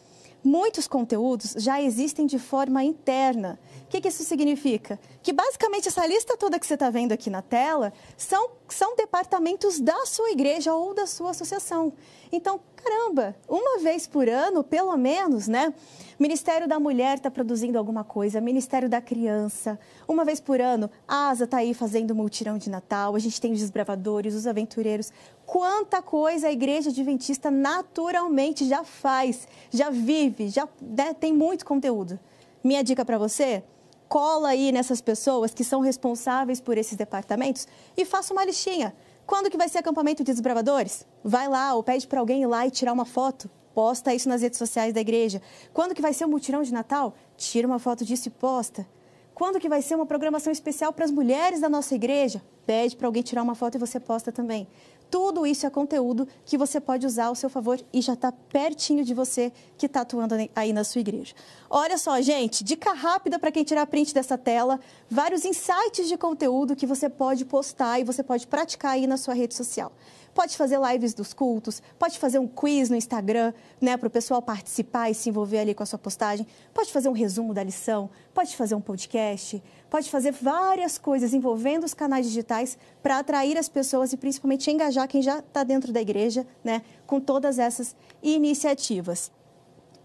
Muitos conteúdos já existem de forma interna. O que, que isso significa? Que basicamente essa lista toda que você está vendo aqui na tela são, são departamentos da sua igreja ou da sua associação. Então, caramba, uma vez por ano, pelo menos, né? Ministério da Mulher está produzindo alguma coisa, Ministério da Criança. Uma vez por ano, a ASA está aí fazendo multirão de Natal, a gente tem os desbravadores, os aventureiros. Quanta coisa a Igreja Adventista naturalmente já faz, já vive, já né, tem muito conteúdo. Minha dica para você, cola aí nessas pessoas que são responsáveis por esses departamentos e faça uma listinha. Quando que vai ser acampamento de desbravadores? Vai lá ou pede para alguém ir lá e tirar uma foto posta isso nas redes sociais da igreja. Quando que vai ser o mutirão de Natal? Tira uma foto disso e posta. Quando que vai ser uma programação especial para as mulheres da nossa igreja? Pede para alguém tirar uma foto e você posta também. Tudo isso é conteúdo que você pode usar ao seu favor e já está pertinho de você que está atuando aí na sua igreja. Olha só, gente, dica rápida para quem tirar print dessa tela, vários insights de conteúdo que você pode postar e você pode praticar aí na sua rede social pode fazer lives dos cultos, pode fazer um quiz no Instagram, né, para o pessoal participar e se envolver ali com a sua postagem, pode fazer um resumo da lição, pode fazer um podcast, pode fazer várias coisas envolvendo os canais digitais para atrair as pessoas e principalmente engajar quem já está dentro da igreja, né, com todas essas iniciativas.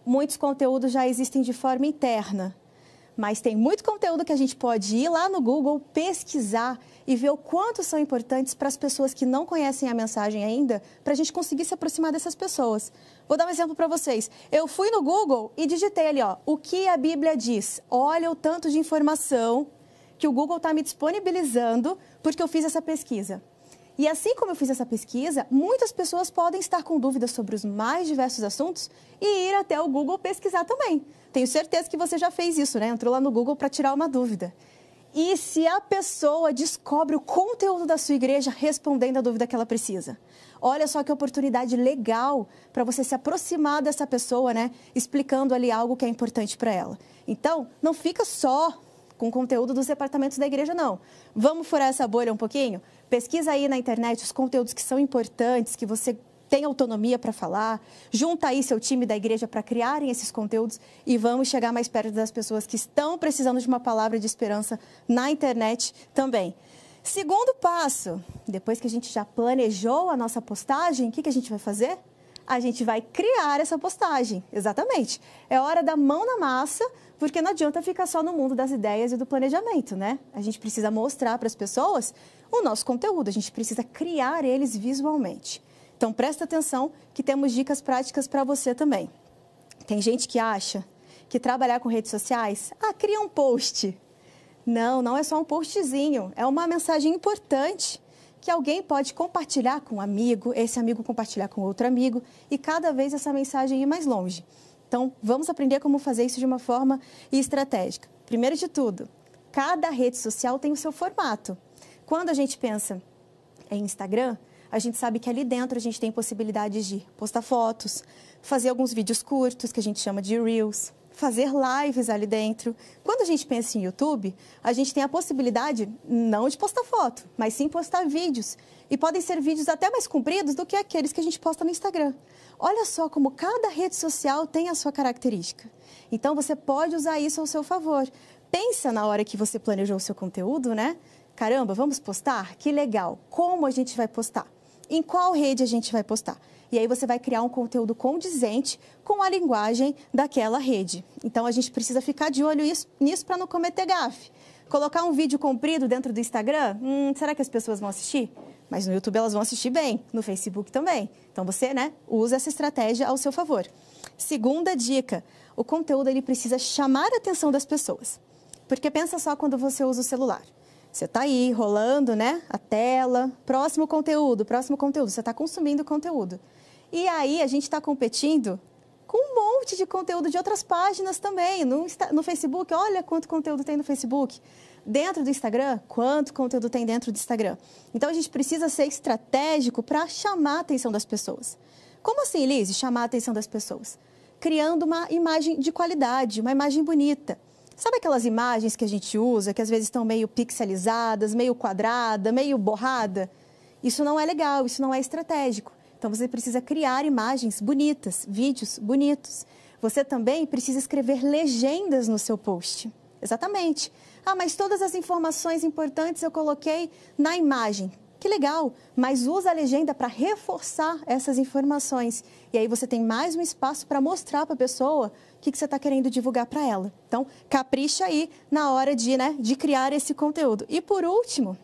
Muitos conteúdos já existem de forma interna, mas tem muito conteúdo que a gente pode ir lá no Google, pesquisar e ver o quanto são importantes para as pessoas que não conhecem a mensagem ainda, para a gente conseguir se aproximar dessas pessoas. Vou dar um exemplo para vocês. Eu fui no Google e digitei ali, ó, o que a Bíblia diz. Olha o tanto de informação que o Google está me disponibilizando porque eu fiz essa pesquisa. E assim como eu fiz essa pesquisa, muitas pessoas podem estar com dúvidas sobre os mais diversos assuntos e ir até o Google pesquisar também. Tenho certeza que você já fez isso, né? Entrou lá no Google para tirar uma dúvida. E se a pessoa descobre o conteúdo da sua igreja respondendo a dúvida que ela precisa? Olha só que oportunidade legal para você se aproximar dessa pessoa, né? Explicando ali algo que é importante para ela. Então, não fica só com o conteúdo dos departamentos da igreja, não. Vamos furar essa bolha um pouquinho? Pesquisa aí na internet os conteúdos que são importantes, que você tem autonomia para falar, junta aí seu time da igreja para criarem esses conteúdos e vamos chegar mais perto das pessoas que estão precisando de uma palavra de esperança na internet também. Segundo passo, depois que a gente já planejou a nossa postagem, o que, que a gente vai fazer? A gente vai criar essa postagem, exatamente. É hora da mão na massa, porque não adianta ficar só no mundo das ideias e do planejamento, né? A gente precisa mostrar para as pessoas o nosso conteúdo, a gente precisa criar eles visualmente. Então presta atenção que temos dicas práticas para você também. Tem gente que acha que trabalhar com redes sociais, ah, cria um post. Não, não é só um postzinho, é uma mensagem importante que alguém pode compartilhar com um amigo, esse amigo compartilhar com outro amigo e cada vez essa mensagem ir mais longe. Então, vamos aprender como fazer isso de uma forma estratégica. Primeiro de tudo, cada rede social tem o seu formato. Quando a gente pensa em Instagram, a gente sabe que ali dentro a gente tem possibilidades de postar fotos, fazer alguns vídeos curtos, que a gente chama de Reels, fazer lives ali dentro. Quando a gente pensa em YouTube, a gente tem a possibilidade não de postar foto, mas sim postar vídeos. E podem ser vídeos até mais compridos do que aqueles que a gente posta no Instagram. Olha só como cada rede social tem a sua característica. Então você pode usar isso ao seu favor. Pensa na hora que você planejou o seu conteúdo, né? Caramba, vamos postar? Que legal. Como a gente vai postar? Em qual rede a gente vai postar? E aí você vai criar um conteúdo condizente com a linguagem daquela rede. Então a gente precisa ficar de olho nisso para não cometer gafe. Colocar um vídeo comprido dentro do Instagram, hum, será que as pessoas vão assistir? Mas no YouTube elas vão assistir bem, no Facebook também. Então você, né, usa essa estratégia ao seu favor. Segunda dica, o conteúdo ele precisa chamar a atenção das pessoas. Porque pensa só quando você usa o celular. Você está aí rolando, né? A tela, próximo conteúdo, próximo conteúdo. Você está consumindo conteúdo. E aí a gente está competindo com um monte de conteúdo de outras páginas também. No, no Facebook, olha quanto conteúdo tem no Facebook. Dentro do Instagram, quanto conteúdo tem dentro do Instagram. Então a gente precisa ser estratégico para chamar a atenção das pessoas. Como assim, Liz, chamar a atenção das pessoas? Criando uma imagem de qualidade, uma imagem bonita. Sabe aquelas imagens que a gente usa, que às vezes estão meio pixelizadas, meio quadrada, meio borrada? Isso não é legal, isso não é estratégico. Então você precisa criar imagens bonitas, vídeos bonitos. Você também precisa escrever legendas no seu post. Exatamente. Ah, mas todas as informações importantes eu coloquei na imagem. Que legal, mas usa a legenda para reforçar essas informações. E aí você tem mais um espaço para mostrar para a pessoa que, que você está querendo divulgar para ela. Então, capricha aí na hora de, né, de criar esse conteúdo. E por último,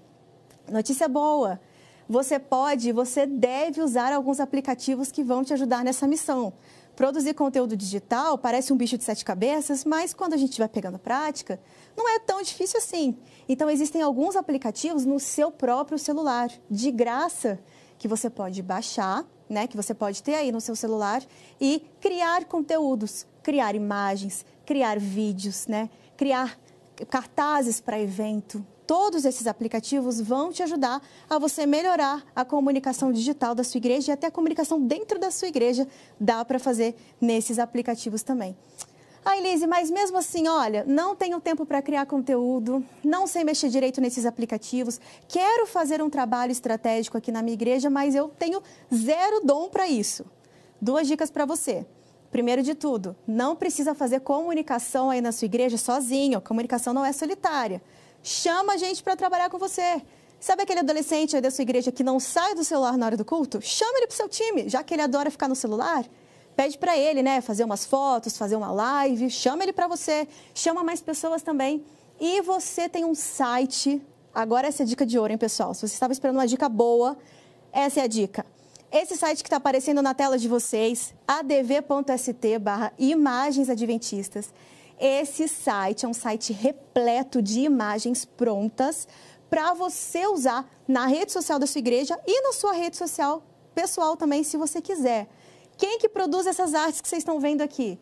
notícia boa você pode, você deve usar alguns aplicativos que vão te ajudar nessa missão. Produzir conteúdo digital parece um bicho de sete cabeças, mas quando a gente vai pegando prática, não é tão difícil assim. Então, existem alguns aplicativos no seu próprio celular, de graça, que você pode baixar, né, que você pode ter aí no seu celular e criar conteúdos, criar imagens, criar vídeos, né, criar cartazes para evento, Todos esses aplicativos vão te ajudar a você melhorar a comunicação digital da sua igreja e até a comunicação dentro da sua igreja dá para fazer nesses aplicativos também. Ah, Elise, mas mesmo assim, olha, não tenho tempo para criar conteúdo, não sei mexer direito nesses aplicativos, quero fazer um trabalho estratégico aqui na minha igreja, mas eu tenho zero dom para isso. Duas dicas para você. Primeiro de tudo, não precisa fazer comunicação aí na sua igreja sozinho, comunicação não é solitária. Chama a gente para trabalhar com você. Sabe aquele adolescente aí da sua igreja que não sai do celular na hora do culto? Chama ele para o seu time, já que ele adora ficar no celular. Pede para ele, né, fazer umas fotos, fazer uma live, chama ele para você, chama mais pessoas também. E você tem um site. Agora essa é a dica de ouro, hein, pessoal? Se você estava esperando uma dica boa, essa é a dica. Esse site que está aparecendo na tela de vocês, adv.st barra imagens adventistas. Esse site é um site repleto de imagens prontas para você usar na rede social da sua igreja e na sua rede social pessoal também, se você quiser. Quem que produz essas artes que vocês estão vendo aqui?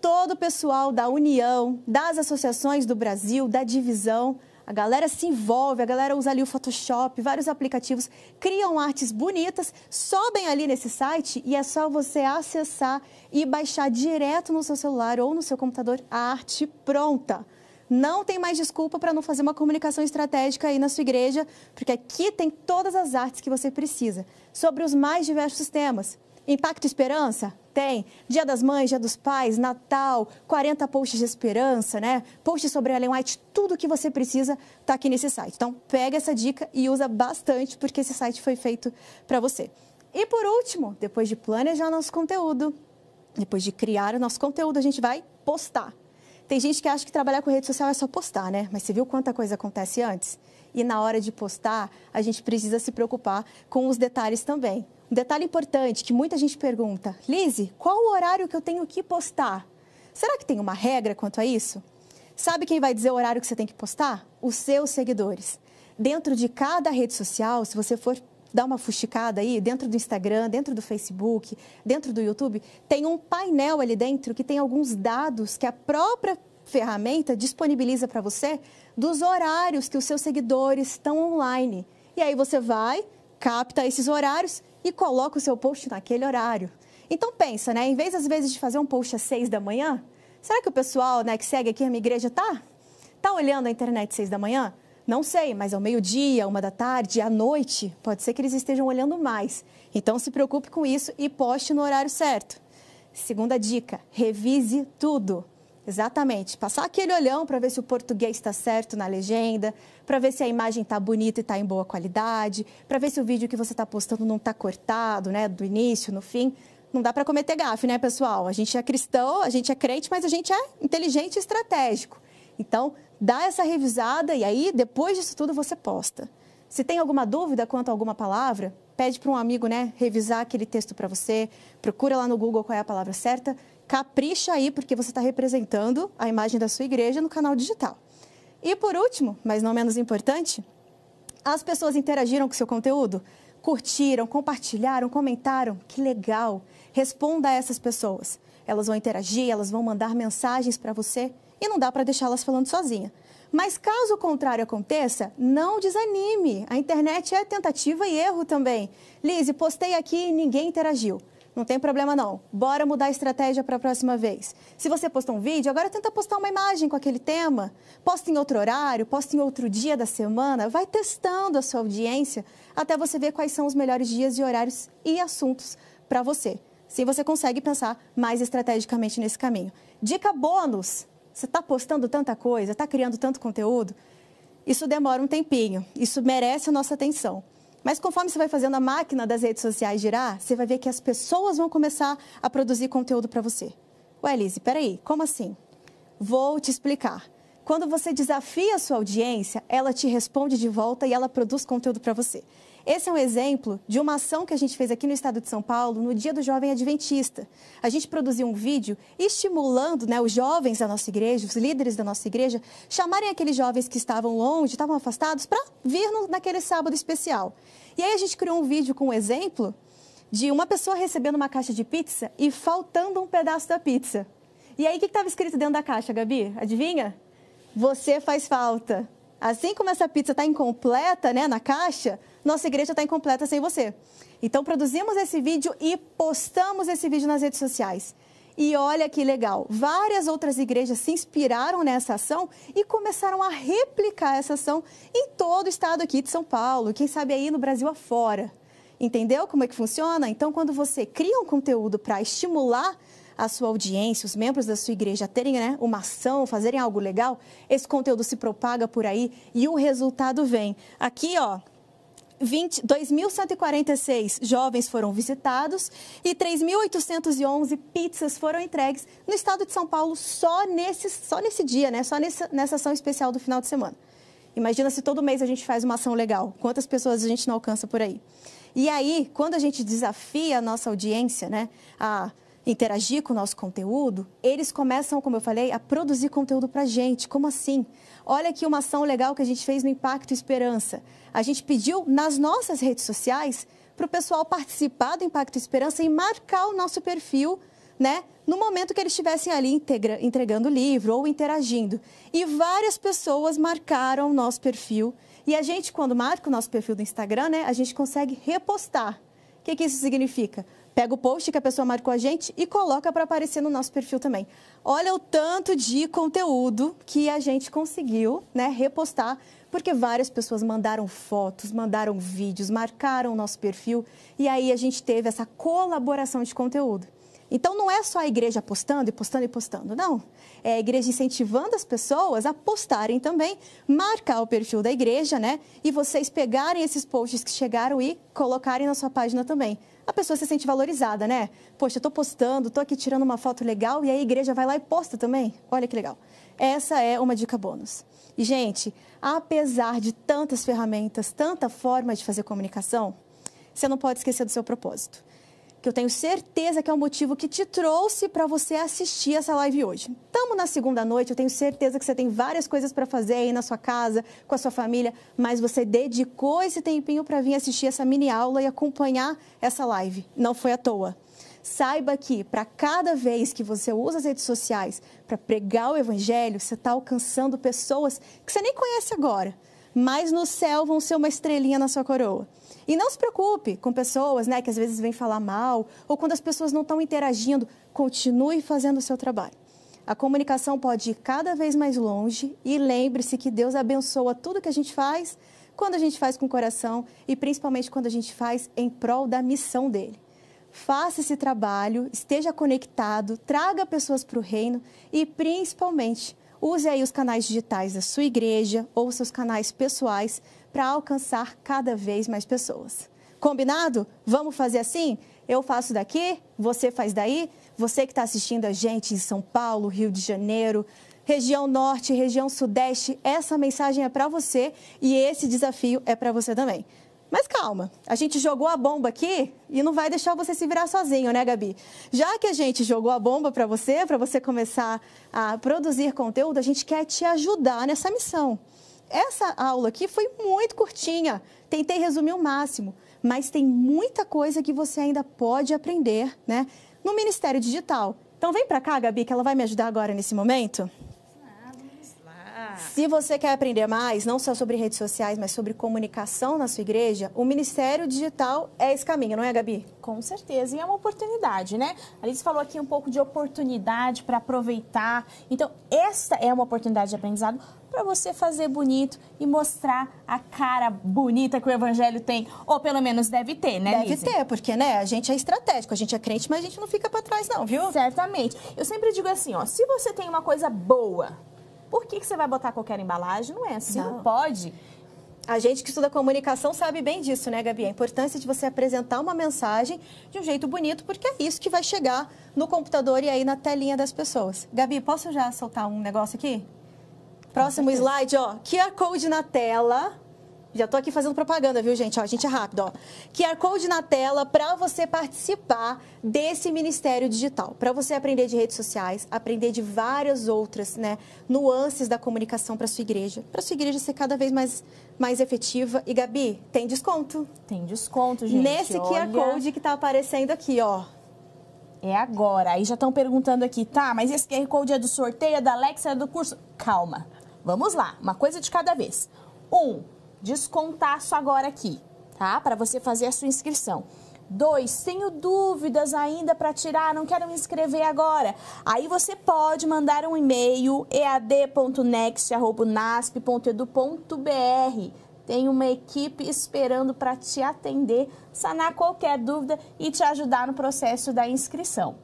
Todo o pessoal da União, das associações do Brasil, da divisão. A galera se envolve, a galera usa ali o Photoshop, vários aplicativos, criam artes bonitas, sobem ali nesse site e é só você acessar e baixar direto no seu celular ou no seu computador a arte pronta. Não tem mais desculpa para não fazer uma comunicação estratégica aí na sua igreja, porque aqui tem todas as artes que você precisa, sobre os mais diversos temas. Impacto Esperança? Tem. Dia das Mães, Dia dos Pais, Natal, 40 posts de esperança, né? Posts sobre Ellen White, tudo que você precisa está aqui nesse site. Então, pega essa dica e usa bastante, porque esse site foi feito para você. E por último, depois de planejar nosso conteúdo, depois de criar o nosso conteúdo, a gente vai postar. Tem gente que acha que trabalhar com rede social é só postar, né? Mas você viu quanta coisa acontece antes? E na hora de postar, a gente precisa se preocupar com os detalhes também. Um detalhe importante que muita gente pergunta: Lise, qual o horário que eu tenho que postar? Será que tem uma regra quanto a isso? Sabe quem vai dizer o horário que você tem que postar? Os seus seguidores. Dentro de cada rede social, se você for dar uma fuxicada aí, dentro do Instagram, dentro do Facebook, dentro do YouTube, tem um painel ali dentro que tem alguns dados que a própria ferramenta disponibiliza para você dos horários que os seus seguidores estão online. E aí você vai, capta esses horários e coloca o seu post naquele horário. Então pensa, né? Em vez às vezes de fazer um post às seis da manhã, será que o pessoal né, que segue aqui a minha igreja tá? Tá olhando a internet seis da manhã? Não sei, mas ao meio-dia, uma da tarde, à noite, pode ser que eles estejam olhando mais. Então se preocupe com isso e poste no horário certo. Segunda dica: revise tudo. Exatamente. Passar aquele olhão para ver se o português está certo na legenda, para ver se a imagem está bonita e está em boa qualidade, para ver se o vídeo que você está postando não está cortado, né, do início, no fim. Não dá para cometer gafe, né, pessoal? A gente é cristão, a gente é crente, mas a gente é inteligente e estratégico. Então, dá essa revisada e aí, depois disso tudo, você posta. Se tem alguma dúvida quanto a alguma palavra, pede para um amigo, né, revisar aquele texto para você, procura lá no Google qual é a palavra certa, capricha aí, porque você está representando a imagem da sua igreja no canal digital. E por último, mas não menos importante, as pessoas interagiram com seu conteúdo? Curtiram, compartilharam, comentaram? Que legal! Responda a essas pessoas. Elas vão interagir, elas vão mandar mensagens para você e não dá para deixá-las falando sozinha. Mas caso o contrário aconteça, não desanime. A internet é tentativa e erro também. Lise, postei aqui e ninguém interagiu. Não tem problema não. Bora mudar a estratégia para a próxima vez. Se você postou um vídeo, agora tenta postar uma imagem com aquele tema. Posta em outro horário, posta em outro dia da semana. Vai testando a sua audiência até você ver quais são os melhores dias e horários e assuntos para você. Assim você consegue pensar mais estrategicamente nesse caminho. Dica bônus: você está postando tanta coisa, está criando tanto conteúdo, isso demora um tempinho, isso merece a nossa atenção. Mas conforme você vai fazendo a máquina das redes sociais girar, você vai ver que as pessoas vão começar a produzir conteúdo para você. Ué, Lise, peraí, como assim? Vou te explicar. Quando você desafia a sua audiência, ela te responde de volta e ela produz conteúdo para você. Esse é um exemplo de uma ação que a gente fez aqui no estado de São Paulo no Dia do Jovem Adventista. A gente produziu um vídeo estimulando né, os jovens da nossa igreja, os líderes da nossa igreja, chamarem aqueles jovens que estavam longe, estavam afastados, para vir no, naquele sábado especial. E aí a gente criou um vídeo com um exemplo de uma pessoa recebendo uma caixa de pizza e faltando um pedaço da pizza. E aí o que estava escrito dentro da caixa, Gabi? Adivinha? Você faz falta. Assim como essa pizza está incompleta né, na caixa, nossa igreja está incompleta sem você. Então, produzimos esse vídeo e postamos esse vídeo nas redes sociais. E olha que legal, várias outras igrejas se inspiraram nessa ação e começaram a replicar essa ação em todo o estado aqui de São Paulo, quem sabe aí no Brasil afora. Entendeu como é que funciona? Então, quando você cria um conteúdo para estimular a sua audiência, os membros da sua igreja terem né, uma ação, fazerem algo legal, esse conteúdo se propaga por aí e o resultado vem. Aqui, ó, 2.146 jovens foram visitados e 3.811 pizzas foram entregues no estado de São Paulo só nesse, só nesse dia, né? só nessa, nessa ação especial do final de semana. Imagina se todo mês a gente faz uma ação legal, quantas pessoas a gente não alcança por aí. E aí, quando a gente desafia a nossa audiência né, a interagir com o nosso conteúdo, eles começam, como eu falei, a produzir conteúdo para gente. Como assim? Olha aqui uma ação legal que a gente fez no Impacto Esperança. A gente pediu nas nossas redes sociais para o pessoal participar do Impacto Esperança e marcar o nosso perfil, né? No momento que eles estivessem ali integra, entregando o livro ou interagindo. E várias pessoas marcaram o nosso perfil. E a gente, quando marca o nosso perfil do Instagram, né, a gente consegue repostar. O que, que isso significa? Pega o post que a pessoa marcou a gente e coloca para aparecer no nosso perfil também. Olha o tanto de conteúdo que a gente conseguiu né, repostar, porque várias pessoas mandaram fotos, mandaram vídeos, marcaram o nosso perfil e aí a gente teve essa colaboração de conteúdo. Então não é só a igreja postando e postando e postando, não. É a igreja incentivando as pessoas a postarem também, marcar o perfil da igreja, né? E vocês pegarem esses posts que chegaram e colocarem na sua página também a pessoa se sente valorizada, né? Poxa, eu tô postando, tô aqui tirando uma foto legal e a igreja vai lá e posta também. Olha que legal. Essa é uma dica bônus. E, gente, apesar de tantas ferramentas, tanta forma de fazer comunicação, você não pode esquecer do seu propósito que eu tenho certeza que é o motivo que te trouxe para você assistir essa live hoje. Estamos na segunda noite, eu tenho certeza que você tem várias coisas para fazer aí na sua casa, com a sua família, mas você dedicou esse tempinho para vir assistir essa mini aula e acompanhar essa live. Não foi à toa. Saiba que para cada vez que você usa as redes sociais para pregar o evangelho, você está alcançando pessoas que você nem conhece agora, mas no céu vão ser uma estrelinha na sua coroa. E não se preocupe com pessoas né, que às vezes vêm falar mal ou quando as pessoas não estão interagindo. Continue fazendo o seu trabalho. A comunicação pode ir cada vez mais longe e lembre-se que Deus abençoa tudo que a gente faz quando a gente faz com o coração e principalmente quando a gente faz em prol da missão dele. Faça esse trabalho, esteja conectado, traga pessoas para o reino e principalmente use aí os canais digitais da sua igreja ou seus canais pessoais para alcançar cada vez mais pessoas. Combinado? Vamos fazer assim? Eu faço daqui, você faz daí. Você que está assistindo a gente em São Paulo, Rio de Janeiro, região norte, região sudeste, essa mensagem é para você e esse desafio é para você também. Mas calma, a gente jogou a bomba aqui e não vai deixar você se virar sozinho, né, Gabi? Já que a gente jogou a bomba para você, para você começar a produzir conteúdo, a gente quer te ajudar nessa missão. Essa aula aqui foi muito curtinha, tentei resumir o máximo, mas tem muita coisa que você ainda pode aprender, né, no Ministério Digital. Então vem para cá, Gabi, que ela vai me ajudar agora nesse momento. Se você quer aprender mais, não só sobre redes sociais, mas sobre comunicação na sua igreja, o Ministério Digital é esse caminho, não é, Gabi? Com certeza, e é uma oportunidade, né? A Alice falou aqui um pouco de oportunidade para aproveitar. Então, esta é uma oportunidade de aprendizado para você fazer bonito e mostrar a cara bonita que o evangelho tem, ou pelo menos deve ter, né, Deve Lise? ter, porque, né, a gente é estratégico, a gente é crente, mas a gente não fica para trás não, viu? Certamente. Eu sempre digo assim, ó, se você tem uma coisa boa, por que, que você vai botar qualquer embalagem? Não é assim, não, não pode. A gente que estuda comunicação sabe bem disso, né, Gabi? A importância de você apresentar uma mensagem de um jeito bonito, porque é isso que vai chegar no computador e aí na telinha das pessoas. Gabi, posso já soltar um negócio aqui? Próximo slide, ó. QR Code na tela. Já tô aqui fazendo propaganda, viu, gente? Ó, a gente é rápido, ó. QR Code na tela para você participar desse Ministério Digital. Para você aprender de redes sociais, aprender de várias outras, né, nuances da comunicação para sua igreja. Para sua igreja ser cada vez mais, mais efetiva. E, Gabi, tem desconto. Tem desconto, gente. Nesse Olha... QR Code que tá aparecendo aqui, ó. É agora. Aí já estão perguntando aqui, tá, mas esse QR Code é do sorteio, é da Alexa, é do curso? Calma. Vamos lá, uma coisa de cada vez. Um, descontaço agora aqui, tá? Para você fazer a sua inscrição. Dois, tenho dúvidas ainda para tirar, não quero me inscrever agora. Aí você pode mandar um e-mail ead.next.nasp.edu.br. Tem uma equipe esperando para te atender, sanar qualquer dúvida e te ajudar no processo da inscrição.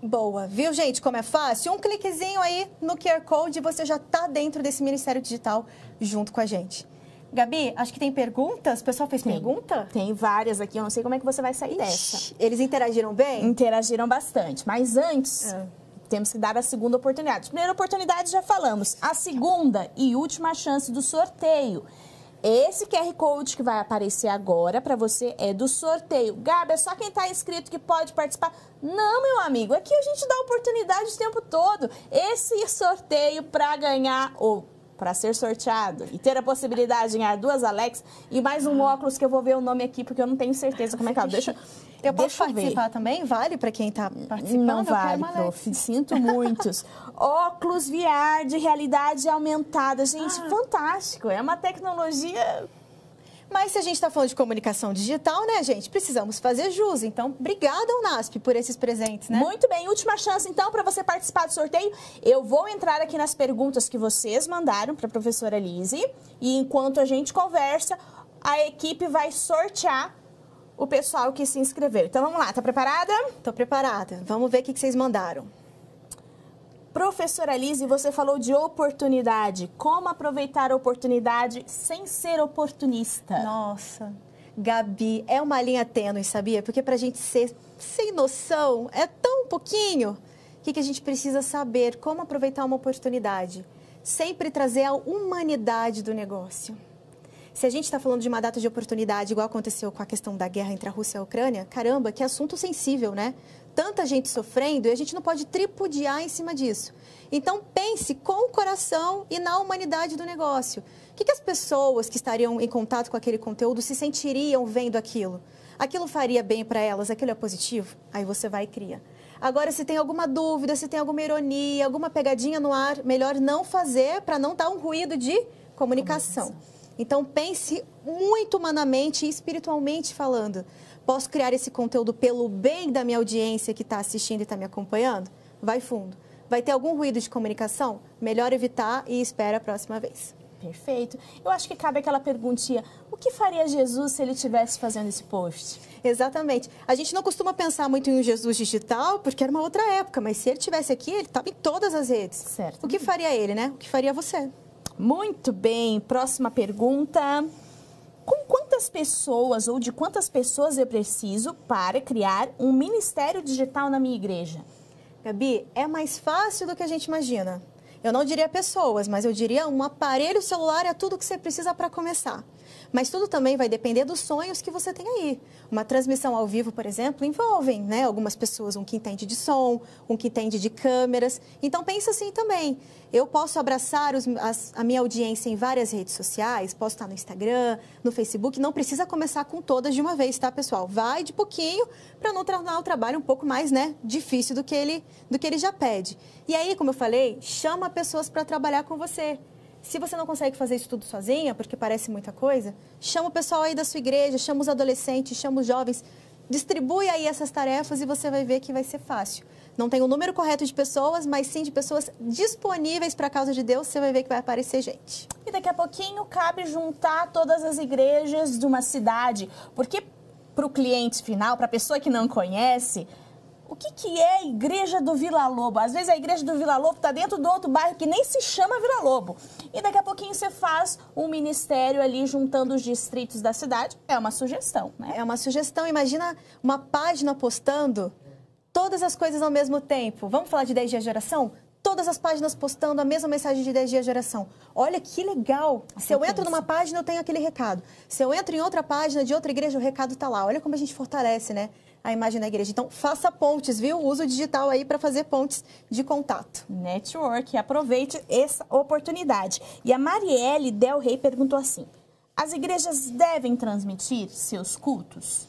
Boa, viu gente como é fácil? Um cliquezinho aí no QR Code e você já está dentro desse Ministério Digital junto com a gente. Gabi, acho que tem perguntas? O pessoal fez tem, pergunta? Tem várias aqui, eu não sei como é que você vai sair Ixi, dessa. Eles interagiram bem? Interagiram bastante, mas antes... É. Temos que dar a segunda oportunidade. Primeira oportunidade já falamos. A segunda e última chance do sorteio. Esse QR Code que vai aparecer agora para você é do sorteio. Gabi, é só quem está inscrito que pode participar? Não, meu amigo, aqui a gente dá oportunidade o tempo todo. Esse sorteio para ganhar ou para ser sorteado e ter a possibilidade de ganhar duas Alex e mais um óculos que eu vou ver o nome aqui porque eu não tenho certeza como é que é. Deixa eu posso Deixa participar também? Vale para quem está participando? Não vale, prof. Sinto muitos. Óculos VR de realidade aumentada. Gente, ah. fantástico. É uma tecnologia mas se a gente está falando de comunicação digital, né, gente, precisamos fazer jus. Então, obrigada, Unasp, por esses presentes, né? Muito bem. Última chance, então, para você participar do sorteio. Eu vou entrar aqui nas perguntas que vocês mandaram para a professora Lise. E enquanto a gente conversa, a equipe vai sortear o pessoal que se inscreveu. Então, vamos lá. Tá preparada? Tô preparada. Vamos ver o que vocês mandaram. Professora Lise, você falou de oportunidade. Como aproveitar a oportunidade sem ser oportunista? Nossa, Gabi, é uma linha tênue, sabia? Porque para a gente ser sem noção, é tão pouquinho. O que, que a gente precisa saber? Como aproveitar uma oportunidade? Sempre trazer a humanidade do negócio. Se a gente está falando de uma data de oportunidade, igual aconteceu com a questão da guerra entre a Rússia e a Ucrânia, caramba, que assunto sensível, né? Tanta gente sofrendo e a gente não pode tripudiar em cima disso. Então, pense com o coração e na humanidade do negócio. O que, que as pessoas que estariam em contato com aquele conteúdo se sentiriam vendo aquilo? Aquilo faria bem para elas? Aquilo é positivo? Aí você vai e cria. Agora, se tem alguma dúvida, se tem alguma ironia, alguma pegadinha no ar, melhor não fazer para não dar um ruído de comunicação. comunicação. Então, pense muito humanamente e espiritualmente falando. Posso criar esse conteúdo pelo bem da minha audiência que está assistindo e está me acompanhando? Vai fundo. vai ter algum ruído de comunicação? Melhor evitar e espera a próxima vez. Perfeito. Eu acho que cabe aquela perguntinha: o que faria Jesus se ele estivesse fazendo esse post? Exatamente. A gente não costuma pensar muito em um Jesus digital, porque era uma outra época, mas se ele estivesse aqui, ele estava em todas as redes. Certo. O que faria ele, né? O que faria você? Muito bem. Próxima pergunta. Com quantas pessoas ou de quantas pessoas eu preciso para criar um ministério digital na minha igreja? Gabi, é mais fácil do que a gente imagina. Eu não diria pessoas, mas eu diria um aparelho celular é tudo que você precisa para começar. Mas tudo também vai depender dos sonhos que você tem aí. Uma transmissão ao vivo, por exemplo, envolve né, algumas pessoas, um que entende de som, um que entende de câmeras. Então pensa assim também. Eu posso abraçar os, as, a minha audiência em várias redes sociais, posso estar no Instagram, no Facebook. Não precisa começar com todas de uma vez, tá, pessoal? Vai de pouquinho para não tornar o trabalho um pouco mais né, difícil do que, ele, do que ele já pede. E aí, como eu falei, chama pessoas para trabalhar com você. Se você não consegue fazer isso tudo sozinha, porque parece muita coisa, chama o pessoal aí da sua igreja, chama os adolescentes, chama os jovens, distribui aí essas tarefas e você vai ver que vai ser fácil. Não tem o número correto de pessoas, mas sim de pessoas disponíveis para a causa de Deus, você vai ver que vai aparecer gente. E daqui a pouquinho cabe juntar todas as igrejas de uma cidade, porque para o cliente final, para a pessoa que não conhece, o que, que é a igreja do Vila Lobo? Às vezes a igreja do Vila Lobo está dentro do outro bairro que nem se chama Vila Lobo. E daqui a pouquinho você faz um ministério ali juntando os distritos da cidade. É uma sugestão, né? É uma sugestão. Imagina uma página postando todas as coisas ao mesmo tempo. Vamos falar de 10 dias de oração? Todas as páginas postando a mesma mensagem de 10 dias de oração. Olha que legal! Se eu entro numa página, eu tenho aquele recado. Se eu entro em outra página de outra igreja, o recado está lá. Olha como a gente fortalece, né? A imagem da igreja. Então, faça pontes, viu? Usa o digital aí para fazer pontes de contato. Network, aproveite essa oportunidade. E a Marielle Del Rey perguntou assim: as igrejas devem transmitir seus cultos?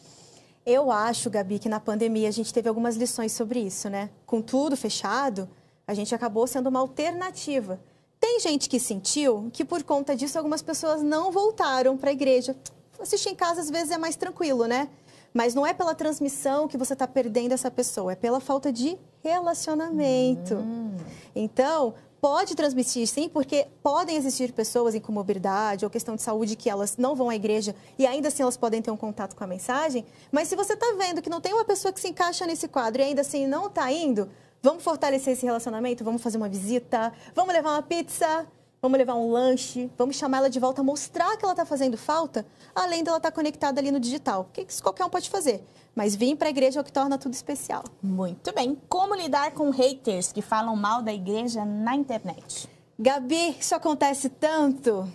Eu acho, Gabi, que na pandemia a gente teve algumas lições sobre isso, né? Com tudo fechado, a gente acabou sendo uma alternativa. Tem gente que sentiu que por conta disso algumas pessoas não voltaram para a igreja. Assistir em casa às vezes é mais tranquilo, né? Mas não é pela transmissão que você está perdendo essa pessoa, é pela falta de relacionamento. Hum. Então, pode transmitir sim, porque podem existir pessoas em comorbidade ou questão de saúde que elas não vão à igreja e ainda assim elas podem ter um contato com a mensagem. Mas se você está vendo que não tem uma pessoa que se encaixa nesse quadro e ainda assim não está indo, vamos fortalecer esse relacionamento, vamos fazer uma visita, vamos levar uma pizza vamos levar um lanche, vamos chamar ela de volta, mostrar que ela está fazendo falta, além dela estar tá conectada ali no digital. Que isso qualquer um pode fazer. Mas vir para a igreja é o que torna tudo especial. Muito bem. Como lidar com haters que falam mal da igreja na internet? Gabi, isso acontece tanto.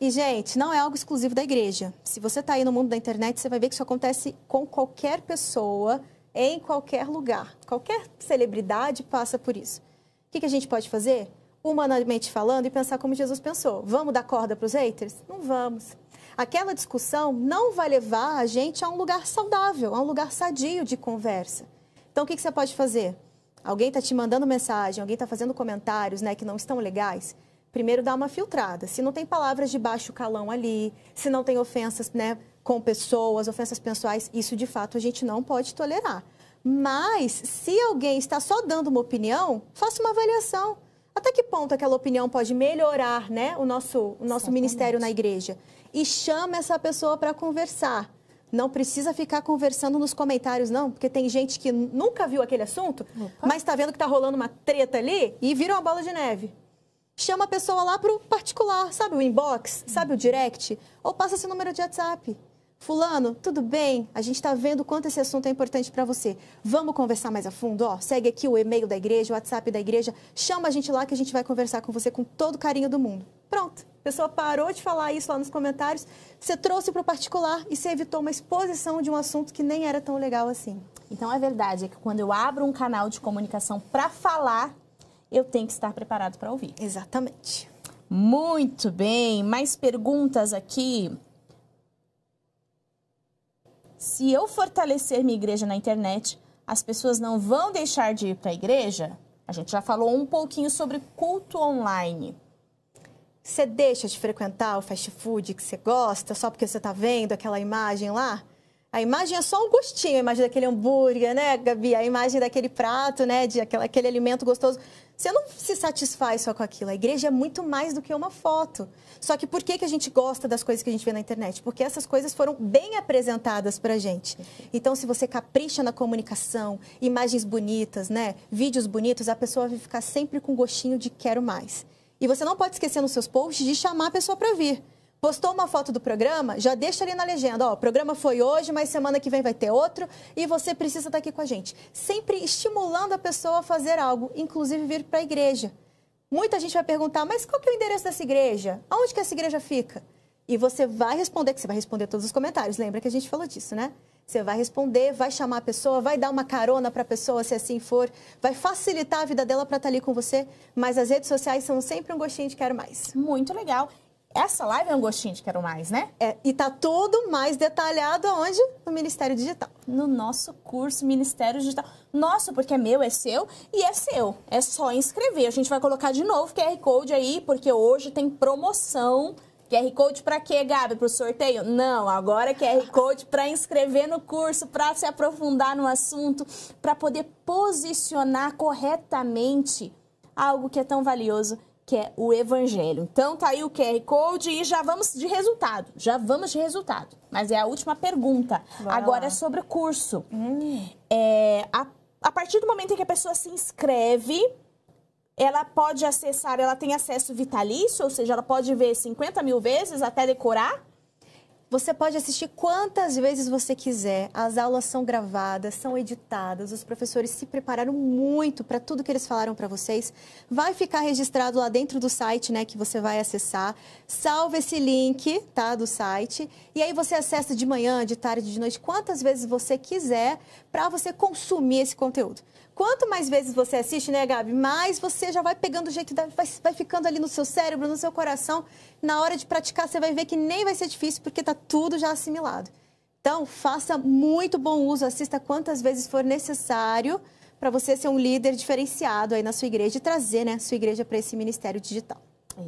E, gente, não é algo exclusivo da igreja. Se você está aí no mundo da internet, você vai ver que isso acontece com qualquer pessoa, em qualquer lugar. Qualquer celebridade passa por isso. O que, que a gente pode fazer? Humanamente falando, e pensar como Jesus pensou. Vamos dar corda para os haters? Não vamos. Aquela discussão não vai levar a gente a um lugar saudável, a um lugar sadio de conversa. Então, o que, que você pode fazer? Alguém está te mandando mensagem, alguém está fazendo comentários né, que não estão legais? Primeiro, dá uma filtrada. Se não tem palavras de baixo calão ali, se não tem ofensas né, com pessoas, ofensas pessoais, isso de fato a gente não pode tolerar. Mas, se alguém está só dando uma opinião, faça uma avaliação até que ponto aquela opinião pode melhorar né, o nosso, o nosso ministério na igreja? E chama essa pessoa para conversar. Não precisa ficar conversando nos comentários, não, porque tem gente que nunca viu aquele assunto, Opa. mas está vendo que está rolando uma treta ali e vira uma bola de neve. Chama a pessoa lá para o particular, sabe o inbox, sabe o direct, ou passa seu número de WhatsApp. Fulano, tudo bem? A gente está vendo quanto esse assunto é importante para você. Vamos conversar mais a fundo? Ó, segue aqui o e-mail da igreja, o WhatsApp da igreja. Chama a gente lá que a gente vai conversar com você com todo o carinho do mundo. Pronto. A pessoa parou de falar isso lá nos comentários, você trouxe para o particular e você evitou uma exposição de um assunto que nem era tão legal assim. Então, é verdade é que quando eu abro um canal de comunicação para falar, eu tenho que estar preparado para ouvir. Exatamente. Muito bem. Mais perguntas aqui se eu fortalecer minha igreja na internet, as pessoas não vão deixar de ir para a igreja? A gente já falou um pouquinho sobre culto online. Você deixa de frequentar o fast food que você gosta só porque você está vendo aquela imagem lá? A imagem é só um gostinho, a imagem daquele hambúrguer, né, Gabi? A imagem daquele prato, né, de aquele, aquele alimento gostoso. Você não se satisfaz só com aquilo. A igreja é muito mais do que uma foto. Só que por que, que a gente gosta das coisas que a gente vê na internet? Porque essas coisas foram bem apresentadas pra gente. Então, se você capricha na comunicação, imagens bonitas, né, vídeos bonitos, a pessoa vai ficar sempre com gostinho de quero mais. E você não pode esquecer nos seus posts de chamar a pessoa para vir. Postou uma foto do programa, já deixa ali na legenda, ó, o programa foi hoje, mas semana que vem vai ter outro e você precisa estar aqui com a gente. Sempre estimulando a pessoa a fazer algo, inclusive vir para a igreja. Muita gente vai perguntar, mas qual que é o endereço dessa igreja? Aonde que essa igreja fica? E você vai responder, que você vai responder todos os comentários. Lembra que a gente falou disso, né? Você vai responder, vai chamar a pessoa, vai dar uma carona para a pessoa, se assim for, vai facilitar a vida dela para estar ali com você. Mas as redes sociais são sempre um gostinho de quero mais. Muito legal. Essa live é um gostinho de quero mais, né? É, e tá tudo mais detalhado onde? No Ministério Digital. No nosso curso Ministério Digital. Nosso, porque é meu, é seu e é seu. É só inscrever. A gente vai colocar de novo QR Code aí, porque hoje tem promoção. QR Code para quê, Gabi? Para o sorteio? Não, agora é QR Code para inscrever no curso, para se aprofundar no assunto, para poder posicionar corretamente algo que é tão valioso que é o evangelho. Então tá aí o QR Code e já vamos de resultado. Já vamos de resultado. Mas é a última pergunta. Bora Agora lá. é sobre o curso. É, a, a partir do momento em que a pessoa se inscreve, ela pode acessar, ela tem acesso vitalício, ou seja, ela pode ver 50 mil vezes até decorar. Você pode assistir quantas vezes você quiser. As aulas são gravadas, são editadas. Os professores se prepararam muito para tudo que eles falaram para vocês. Vai ficar registrado lá dentro do site, né, que você vai acessar. Salve esse link, tá, do site. E aí você acessa de manhã, de tarde, de noite, quantas vezes você quiser para você consumir esse conteúdo. Quanto mais vezes você assiste, né, Gabi, mais você já vai pegando o jeito, da, vai, vai ficando ali no seu cérebro, no seu coração. Na hora de praticar, você vai ver que nem vai ser difícil, porque tá tudo já assimilado. Então, faça muito bom uso, assista quantas vezes for necessário para você ser um líder diferenciado aí na sua igreja e trazer, né, sua igreja para esse ministério digital.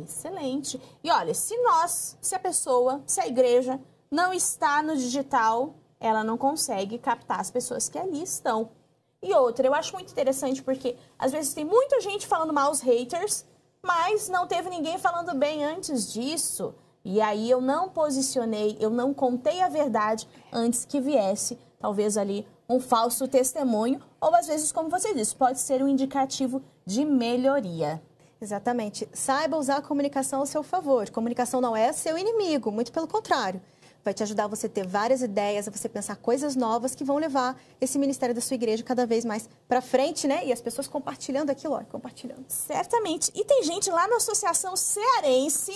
Excelente. E olha, se nós, se a pessoa, se a igreja não está no digital, ela não consegue captar as pessoas que ali estão. E outra, eu acho muito interessante porque às vezes tem muita gente falando mal os haters, mas não teve ninguém falando bem antes disso. E aí eu não posicionei, eu não contei a verdade antes que viesse, talvez ali um falso testemunho, ou às vezes, como você disse, pode ser um indicativo de melhoria. Exatamente. Saiba usar a comunicação ao seu favor. Comunicação não é seu inimigo, muito pelo contrário. Vai te ajudar a você ter várias ideias, a você pensar coisas novas que vão levar esse ministério da sua igreja cada vez mais para frente, né? E as pessoas compartilhando aquilo, ó, compartilhando. Certamente. E tem gente lá na Associação Cearense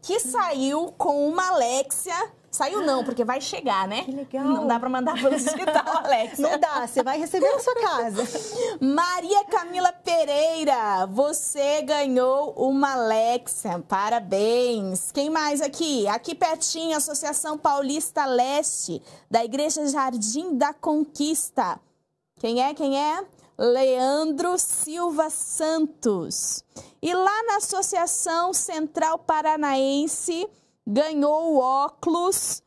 que saiu com uma Alexia. Saiu não, porque vai chegar, né? Que legal. Não dá para mandar pelo digital, Alexia. Não dá, você vai receber na sua casa. Maria Camila Pereira, você ganhou uma Alexia. Parabéns. Quem mais aqui? Aqui pertinho, Associação Paulista Leste, da Igreja Jardim da Conquista. Quem é? Quem é? Leandro Silva Santos. E lá na Associação Central Paranaense, ganhou o óculos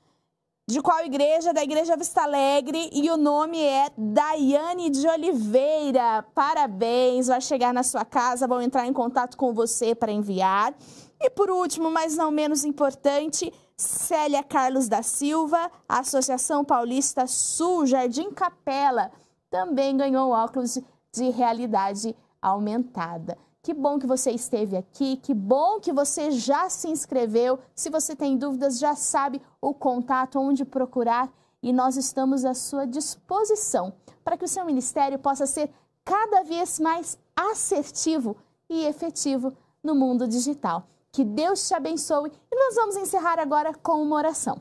de qual igreja? Da Igreja Vista Alegre e o nome é Daiane de Oliveira. Parabéns, vai chegar na sua casa, vão entrar em contato com você para enviar. E por último, mas não menos importante, Célia Carlos da Silva, Associação Paulista Sul, Jardim Capela, também ganhou óculos de realidade aumentada. Que bom que você esteve aqui, que bom que você já se inscreveu. Se você tem dúvidas, já sabe o contato, onde procurar e nós estamos à sua disposição para que o seu ministério possa ser cada vez mais assertivo e efetivo no mundo digital. Que Deus te abençoe e nós vamos encerrar agora com uma oração.